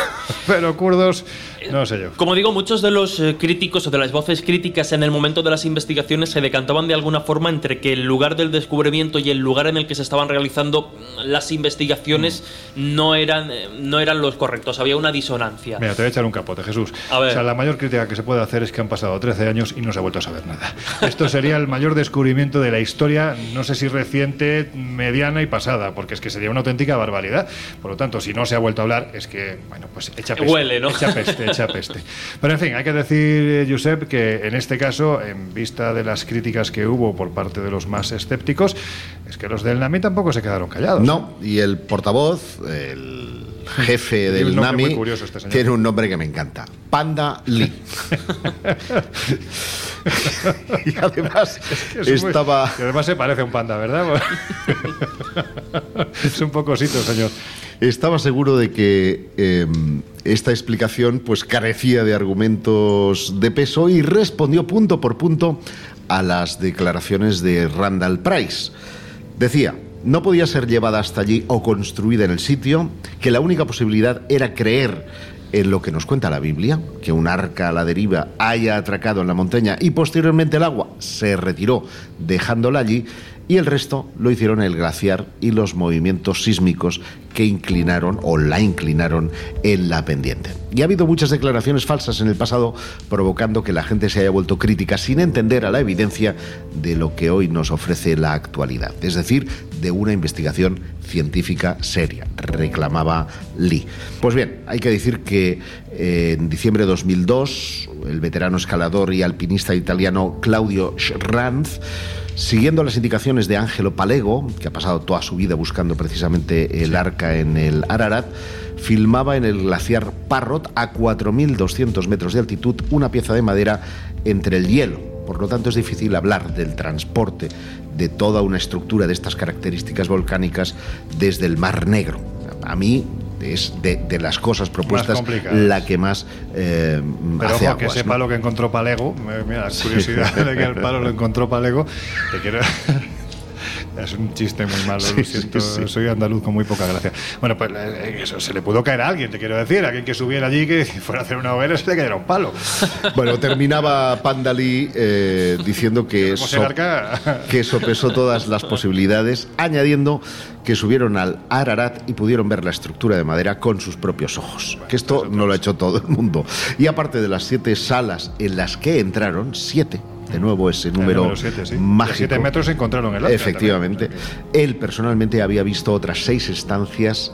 pero kurdos, no sé yo. Como digo, muchos de los eh, críticos o de las voces críticas en el momento de las investigaciones se decantaban de alguna forma entre que el lugar del descubrimiento y el lugar en el que se estaban realizando mm, las investigaciones no eran, eh, no eran los correctos, había una disonancia. Mira, te voy a echar un capote, Jesús. A ver. O sea, la mayor crítica que se puede hacer es que han pasado 13 años y no se ha vuelto a saber nada. Esto sería el mayor descubrimiento de la historia, no sé si reciente, mediana y pasada, porque es que sería una auténtica barbaridad. Por lo tanto, si no se ha vuelto a hablar, es que, bueno, pues echa peste. Huele, ¿no? Echa peste, echa peste. Pero en fin, hay que decir, eh, Josep, que en este caso, en vista de las críticas que hubo por parte de los más escépticos, es que los del NAMI tampoco se quedaron callados. no. Y el portavoz, el jefe del un NAMI, curioso este tiene un nombre que me encanta: Panda Lee. y además Es estaba. además se parece a un panda, ¿verdad? es un poco osito, señor. Estaba seguro de que eh, esta explicación pues carecía de argumentos de peso y respondió punto por punto a las declaraciones de Randall Price. Decía, no podía ser llevada hasta allí o construida en el sitio, que la única posibilidad era creer en lo que nos cuenta la Biblia, que un arca a la deriva haya atracado en la montaña y posteriormente el agua se retiró dejándola allí, y el resto lo hicieron el glaciar y los movimientos sísmicos que inclinaron o la inclinaron en la pendiente. Y ha habido muchas declaraciones falsas en el pasado provocando que la gente se haya vuelto crítica sin entender a la evidencia de lo que hoy nos ofrece la actualidad, es decir, de una investigación científica seria, reclamaba Lee. Pues bien, hay que decir que eh, en diciembre de 2002 el veterano escalador y alpinista italiano Claudio Schranz Siguiendo las indicaciones de Ángelo Palego, que ha pasado toda su vida buscando precisamente el arca en el Ararat, filmaba en el glaciar Parrot a 4.200 metros de altitud una pieza de madera entre el hielo Por lo tanto, es difícil hablar del transporte de toda una estructura de estas características volcánicas desde el Mar Negro. A mí es de, las cosas propuestas la que más eh, Pero ojo, que sepa lo que encontró Palego. Mira, la curiosidad de que el palo lo encontró Palego. Te quiero... Es un chiste muy malo, lo siento. Soy andaluz con muy poca gracia. Bueno, pues eh, eso se le pudo caer a alguien, te quiero decir. alguien que subiera allí, que fuera a hacer una hoguera, se le cayera un palo. Bueno, terminaba Pandalí eh, diciendo que, que sopesó todas las posibilidades, añadiendo que subieron al Ararat y pudieron ver la estructura de madera con sus propios ojos. Que esto no lo ha hecho todo el mundo. Y aparte de las siete salas en las que entraron, siete de nuevo ese número, mágico. siete metros encontraron el Efectivamente. Él personalmente había visto otras seis estancias,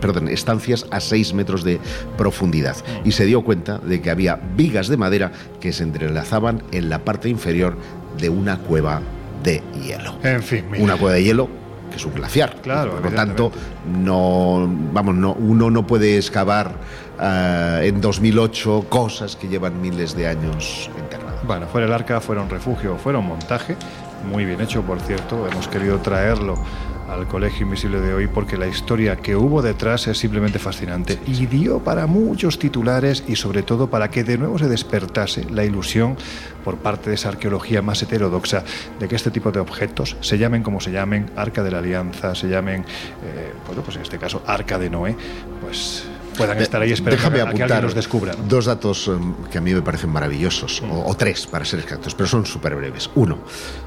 perdón, estancias a seis metros de profundidad y se dio cuenta de que había vigas de madera que se entrelazaban en la parte inferior de una cueva de hielo. En fin, una cueva de hielo que es un glaciar. Claro, por lo tanto, no, vamos, no, uno no puede excavar eh, en 2008 cosas que llevan miles de años enterradas. Bueno, fuera el arca, fuera un refugio, fuera un montaje, muy bien hecho, por cierto. Hemos querido traerlo al Colegio Invisible de hoy porque la historia que hubo detrás es simplemente fascinante y dio para muchos titulares y sobre todo para que de nuevo se despertase la ilusión por parte de esa arqueología más heterodoxa de que este tipo de objetos, se llamen como se llamen, Arca de la Alianza, se llamen, eh, bueno, pues en este caso Arca de Noé, pues puedan estar ahí esperando Déjame apuntar que alguien los descubra. Dos datos em, que a mí me parecen maravillosos, o, tres para ser exactos, pero son súper breves. Uno,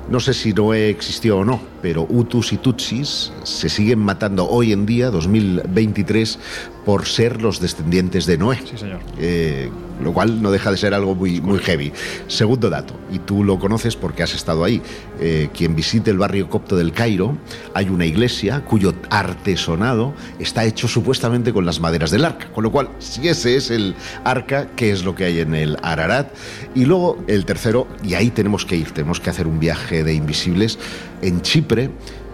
no sé si Noé existió o no, pero Hutus y Tutsis se siguen matando hoy en día, 2023, por ser los descendientes de Noé. Sí, señor. Eh, lo cual no deja de ser algo muy, muy heavy. Segundo dato, y tú lo conoces porque has estado ahí, eh, quien visite el barrio copto del Cairo, hay una iglesia cuyo artesonado está hecho supuestamente con las maderas del con lo cual, si ese es el arca, ¿qué es lo que hay en el Ararat? Y luego el tercero, y ahí tenemos que ir, tenemos que hacer un viaje de invisibles, en Chipre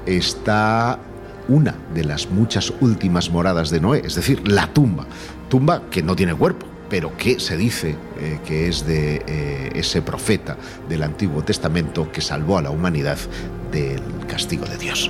está una de las muchas últimas moradas de Noé, es decir, la tumba, tumba que no tiene cuerpo pero que se dice eh, que es de eh, ese profeta del Antiguo Testamento que salvó a la humanidad del castigo de Dios.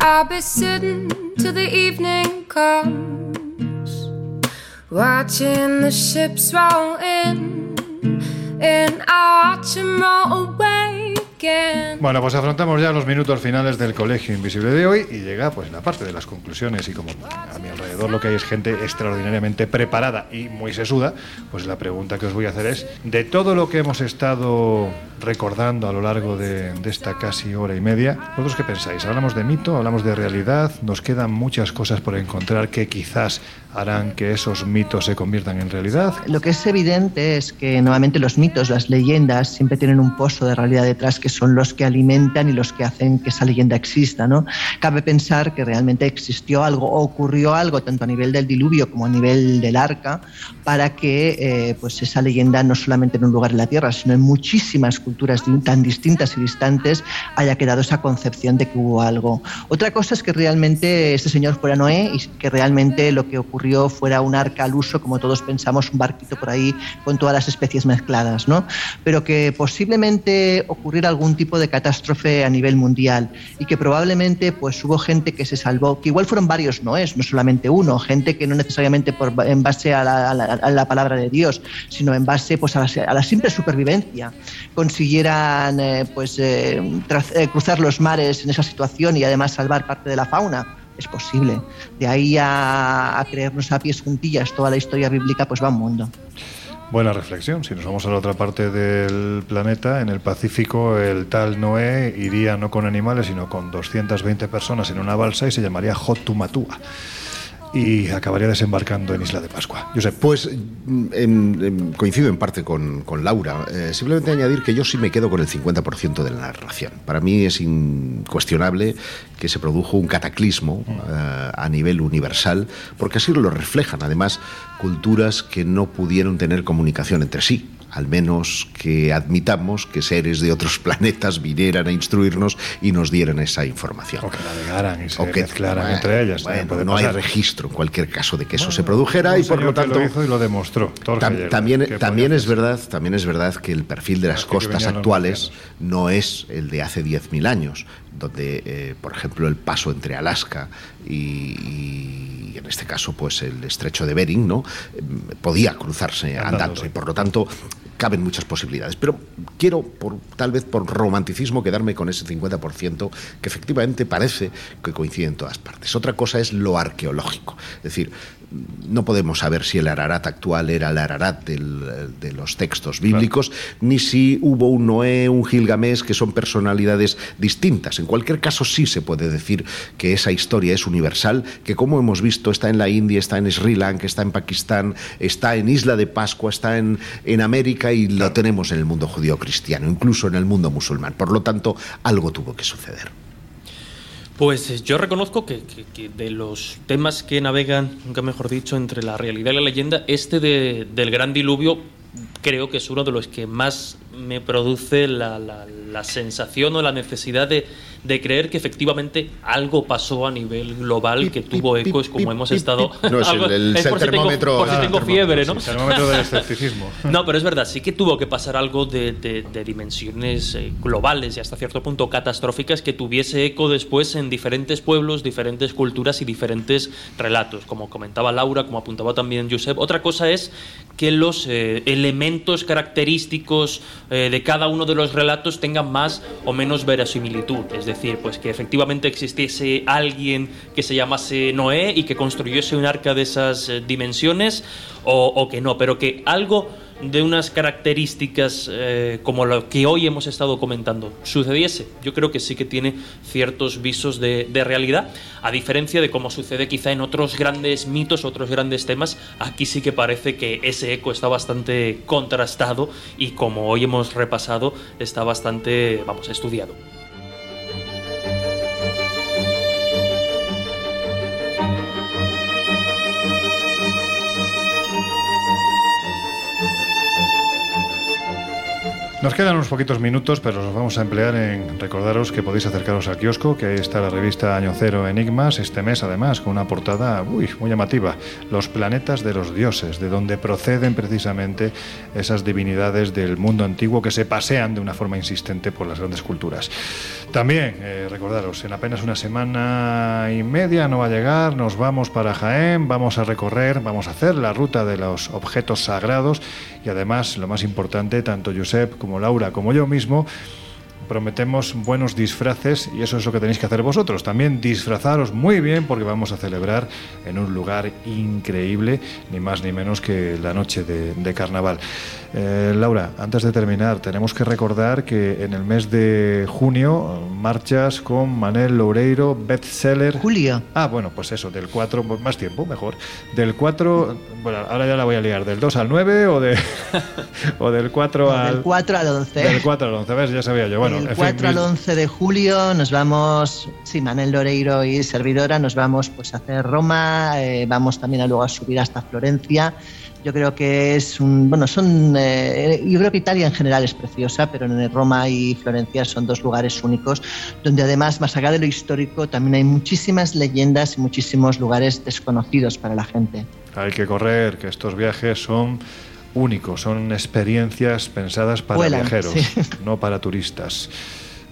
I'll be sitting till the evening comes, watching the ships roll in, and I watch them roll away. Bueno, pues afrontamos ya los minutos finales del Colegio Invisible de hoy y llega pues la parte de las conclusiones y como a mi alrededor lo que hay es gente extraordinariamente preparada y muy sesuda, pues la pregunta que os voy a hacer es, de todo lo que hemos estado recordando a lo largo de, esta casi hora y media. ¿Vosotros qué pensáis? ¿Hablamos de mito? ¿Hablamos de realidad? Nos quedan muchas cosas por encontrar que quizás harán que esos mitos se conviertan en realidad. Lo que es evidente es que nuevamente los mitos, las leyendas, siempre tienen un pozo de realidad detrás que son los que alimentan y los que hacen que esa leyenda exista. ¿no? Cabe pensar que realmente existió algo o ocurrió algo, tanto a nivel del diluvio como a nivel del arca, para que eh, pues esa leyenda no solamente en un lugar en la Tierra, sino en muchísimas culturas tan distintas y distantes haya quedado esa concepción de que hubo algo. Otra cosa es que realmente este señor fuera Noé y que realmente lo que ocurrió fuera un arca al uso, como todos pensamos, un barquito por ahí con todas las especies mezcladas, ¿no? Pero que posiblemente ocurriera algún tipo de catástrofe a nivel mundial y que probablemente pues hubo gente que se salvó, que igual fueron varios Noés, no solamente uno, gente que no necesariamente por, en base a la, palabra de Dios, sino en base pues a la, a la simple supervivencia, consiguieran eh, pues, eh, eh, cruzar los mares en esa situación y además salvar parte de la fauna. Es posible. De ahí a, creernos a pies juntillas toda la historia bíblica, pues va un mundo. Buena reflexión. Si nos vamos a la otra parte del planeta, en el Pacífico, el tal Noé iría no con animales, sino con 220 personas en una balsa y se llamaría Hotumatua y acabaría desembarcando en Isla de Pascua. Josep. Pues em, em, coincido en parte con, con Laura. Eh, simplemente añadir que yo sí me quedo con el 50% de la narración. Para mí es incuestionable que se produjo un cataclismo eh, a nivel universal, porque así lo reflejan además culturas que no pudieron tener comunicación entre sí al menos que admitamos que seres de otros planetas vinieran a instruirnos y nos dieran esa información. O que navegaran y se O que- mezclaran bueno, entre ellas. bueno, no hay registro en cualquier caso de que eso Bueno, se produjera y por lo tanto lo hizo y lo demostró. Tam- también es verdad también es verdad que el perfil de las costas actuales no es el de hace 10.000 años donde eh, por ejemplo el paso entre Alaska y, y, en este caso pues el estrecho de Bering no Em, podía cruzarse Andando, andando sí. y por lo tanto caben muchas posibilidades. Pero quiero por tal vez por romanticismo quedarme con ese 50% que efectivamente parece que coincide en todas partes. Otra cosa es lo arqueológico. Es decir no podemos saber si el Ararat actual era el Ararat del- de los textos bíblicos, ni si hubo un Noé, un Gilgamesh, que son personalidades distintas. En cualquier caso, sí se puede decir que esa historia es universal, que como hemos visto está en la India, está en Sri Lanka, está en Pakistán, está en Isla de Pascua, está en, en América y lo tenemos en el mundo judío-cristiano, incluso en el mundo musulmán. Por lo tanto, algo tuvo que suceder. Pues eh, yo reconozco que, de los temas que navegan, nunca mejor dicho, entre la realidad y la leyenda, este de- del gran diluvio creo que es uno de los que más me produce la, la- la sensación o la necesidad de, de creer que efectivamente algo pasó a nivel global que tuvo ecos como hemos estado... No, es el- algo- el- es el por si tengo- termómetro- por si tengo el fiebre, ¿no? El termómetro del escepticismo. No, pero es verdad, sí que tuvo que pasar algo de, de- de dimensiones eh, globales y hasta cierto punto catastróficas que tuviese eco después en diferentes pueblos, diferentes culturas y diferentes relatos. Como comentaba Laura, como apuntaba también Josep. Otra cosa es que los eh, elementos característicos eh, de cada uno de los relatos tengan más o menos verosimilitud. Es decir, pues que efectivamente existiese alguien que se llamase Noé y que construyese un arca de esas eh, dimensiones o que no, pero que algo de unas características eh, como lo que hoy hemos estado comentando sucediese. Yo creo que sí que tiene ciertos visos de, de realidad, a diferencia de cómo sucede quizá en otros grandes mitos, otros grandes temas, aquí sí que parece que ese eco está bastante contrastado y como hoy hemos repasado, está bastante, vamos, estudiado. Nos quedan unos poquitos minutos, pero los vamos a emplear en recordaros que podéis acercaros al kiosco, que ahí está la revista Año Cero Enigmas, este mes además, con una portada uy, muy llamativa, Los planetas de los dioses, de donde proceden precisamente esas divinidades del mundo antiguo que se pasean de una forma insistente por las grandes culturas. También, eh, recordaros, en apenas una semana y media no va a llegar, nos vamos para Jaén, vamos a recorrer, vamos a hacer la ruta de los objetos sagrados y además, lo más importante, tanto Josep como Laura como yo mismo, prometemos buenos disfraces y eso es lo que tenéis que hacer vosotros. También disfrazaros muy bien porque vamos a celebrar en un lugar increíble, ni más ni menos que la noche de, de carnaval. Eh, Laura, antes de terminar, tenemos que recordar que en el mes de junio marchas con Manel Loureiro, bestseller. Julio. Ah, bueno, pues eso, del 4, pues más tiempo, mejor. Del 4, bueno, ahora ya la voy a liar, del 2 al 9 o, de, o del 4 No, al... del 4 al 11. Del 4 al 11, ¿ves? Ya sabía yo. Bueno, Del en fin, 4 al mis- 11 de julio nos vamos, sí, Manel Loreiro y servidora, nos vamos pues a hacer Roma, eh, vamos también a luego a subir hasta Florencia. Yo creo que es un, bueno, son, eh, yo creo que Italia en general es preciosa, pero en Roma y Florencia son dos lugares únicos, donde además, más allá de lo histórico, también hay muchísimas leyendas y muchísimos lugares desconocidos para la gente. Hay que correr, que estos viajes son únicos, son experiencias pensadas para Vuelan, viajeros, sí. no para turistas.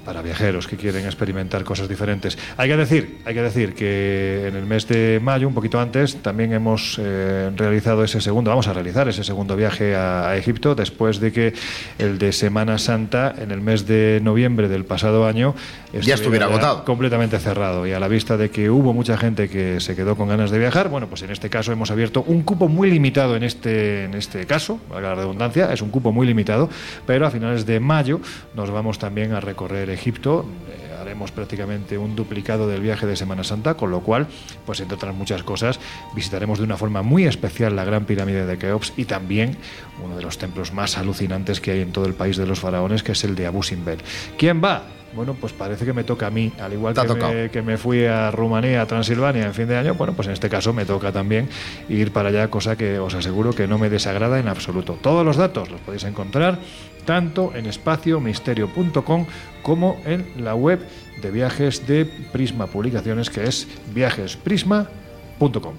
Para viajeros que quieren experimentar cosas diferentes. Hay que decir, hay que decir que en el mes de mayo, un poquito antes, también hemos eh, realizado ese segundo, vamos a realizar ese segundo viaje a, a Egipto después de que el de Semana Santa en el mes de noviembre del pasado año Ya estuviera agotado. completamente cerrado y a la vista de que hubo mucha gente que se quedó con ganas de viajar, bueno, pues en este caso hemos abierto un cupo muy limitado en este en este caso, valga la redundancia, es un cupo muy limitado, pero a finales de mayo nos vamos también a recorrer Egipto. eh, haremos prácticamente un duplicado del viaje de Semana Santa, con lo cual, pues entre otras muchas cosas, visitaremos de una forma muy especial la Gran Pirámide de Keops y también uno de los templos más alucinantes que hay en todo el país de los faraones, que es el de Abu Simbel. ¿Quién va? Bueno, pues parece que me toca a mí, al igual me, que me fui a Rumanía, a Transilvania en fin de año, bueno, pues en este caso me toca también ir para allá, cosa que os aseguro que no me desagrada en absoluto. Todos los datos los podéis encontrar tanto en espaciomisterio.com como en la web de viajes de Prisma Publicaciones, que es viajesprisma.com.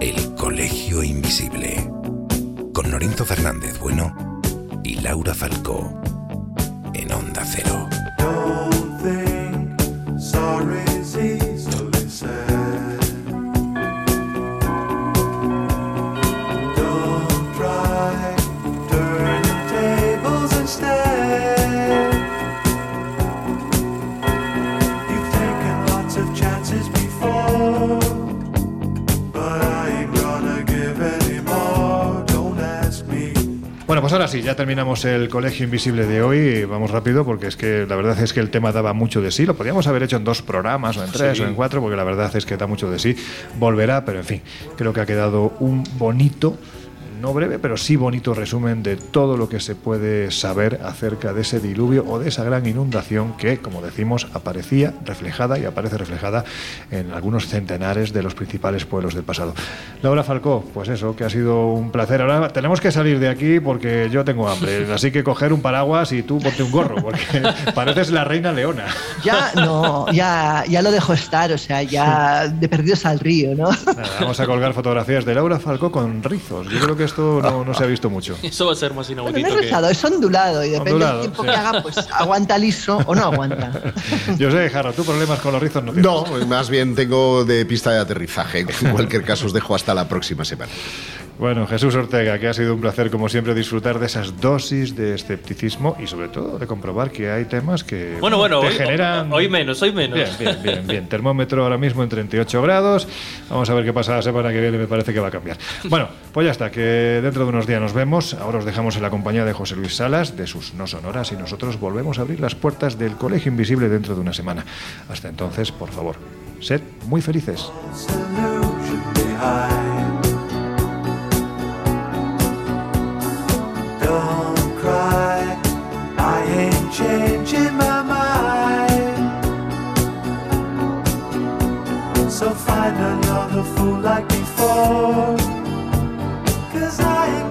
El Colegio Invisible. Con Lorenzo Fernández Bueno y Laura Falcó. En Onda Cero. Sorry. Pues ahora sí, ya terminamos el Colegio Invisible de hoy. Vamos rápido porque es que la verdad es que el tema daba mucho de sí. Lo podríamos haber hecho en dos programas o en tres Sí. o en cuatro porque la verdad es que da mucho de sí. Volverá, pero en fin, creo que ha quedado un bonito, no breve, pero sí bonito resumen de todo lo que se puede saber acerca de ese diluvio o de esa gran inundación que, como decimos, aparecía reflejada y aparece reflejada en algunos centenares de los principales pueblos del pasado. Laura Falcó, pues eso, que ha sido un placer. Ahora tenemos que salir de aquí porque yo tengo hambre, así que coger un paraguas y tú ponte un gorro, porque pareces la reina leona. Ya, no, ya, ya lo dejo estar, o sea, ya de perdidos al río, ¿no? Nada, vamos a colgar fotografías de Laura Falcó con rizos. Yo creo que esto no, no se ha visto mucho. Eso va a ser más Bueno, no inaudito es que... rizado, es ondulado y depende Ondulado, del tiempo sí. que haga, pues aguanta liso o no aguanta. Yo sé, Jarro, tú problemas con los rizos no tienes. No, más bien tengo de pista de aterrizaje. En cualquier caso, os dejo hasta la próxima semana. Bueno, Jesús Ortega, que ha sido un placer como siempre disfrutar de esas dosis de escepticismo y sobre todo de comprobar que hay temas que Bueno, bueno, te hoy, generan... hoy menos, hoy menos. Bien, bien, bien, bien. Termómetro ahora mismo en 38 grados. Vamos a ver qué pasa la semana que viene, me parece que va a cambiar. Bueno, pues ya está, que dentro de unos días nos vemos. Ahora os dejamos en la compañía de José Luis Salas, de sus no sonoras, y nosotros volvemos a abrir las puertas del Colegio Invisible dentro de una semana. Hasta entonces, por favor, sed muy felices. Don't cry, I ain't changing my mind. So find another fool like before, cause I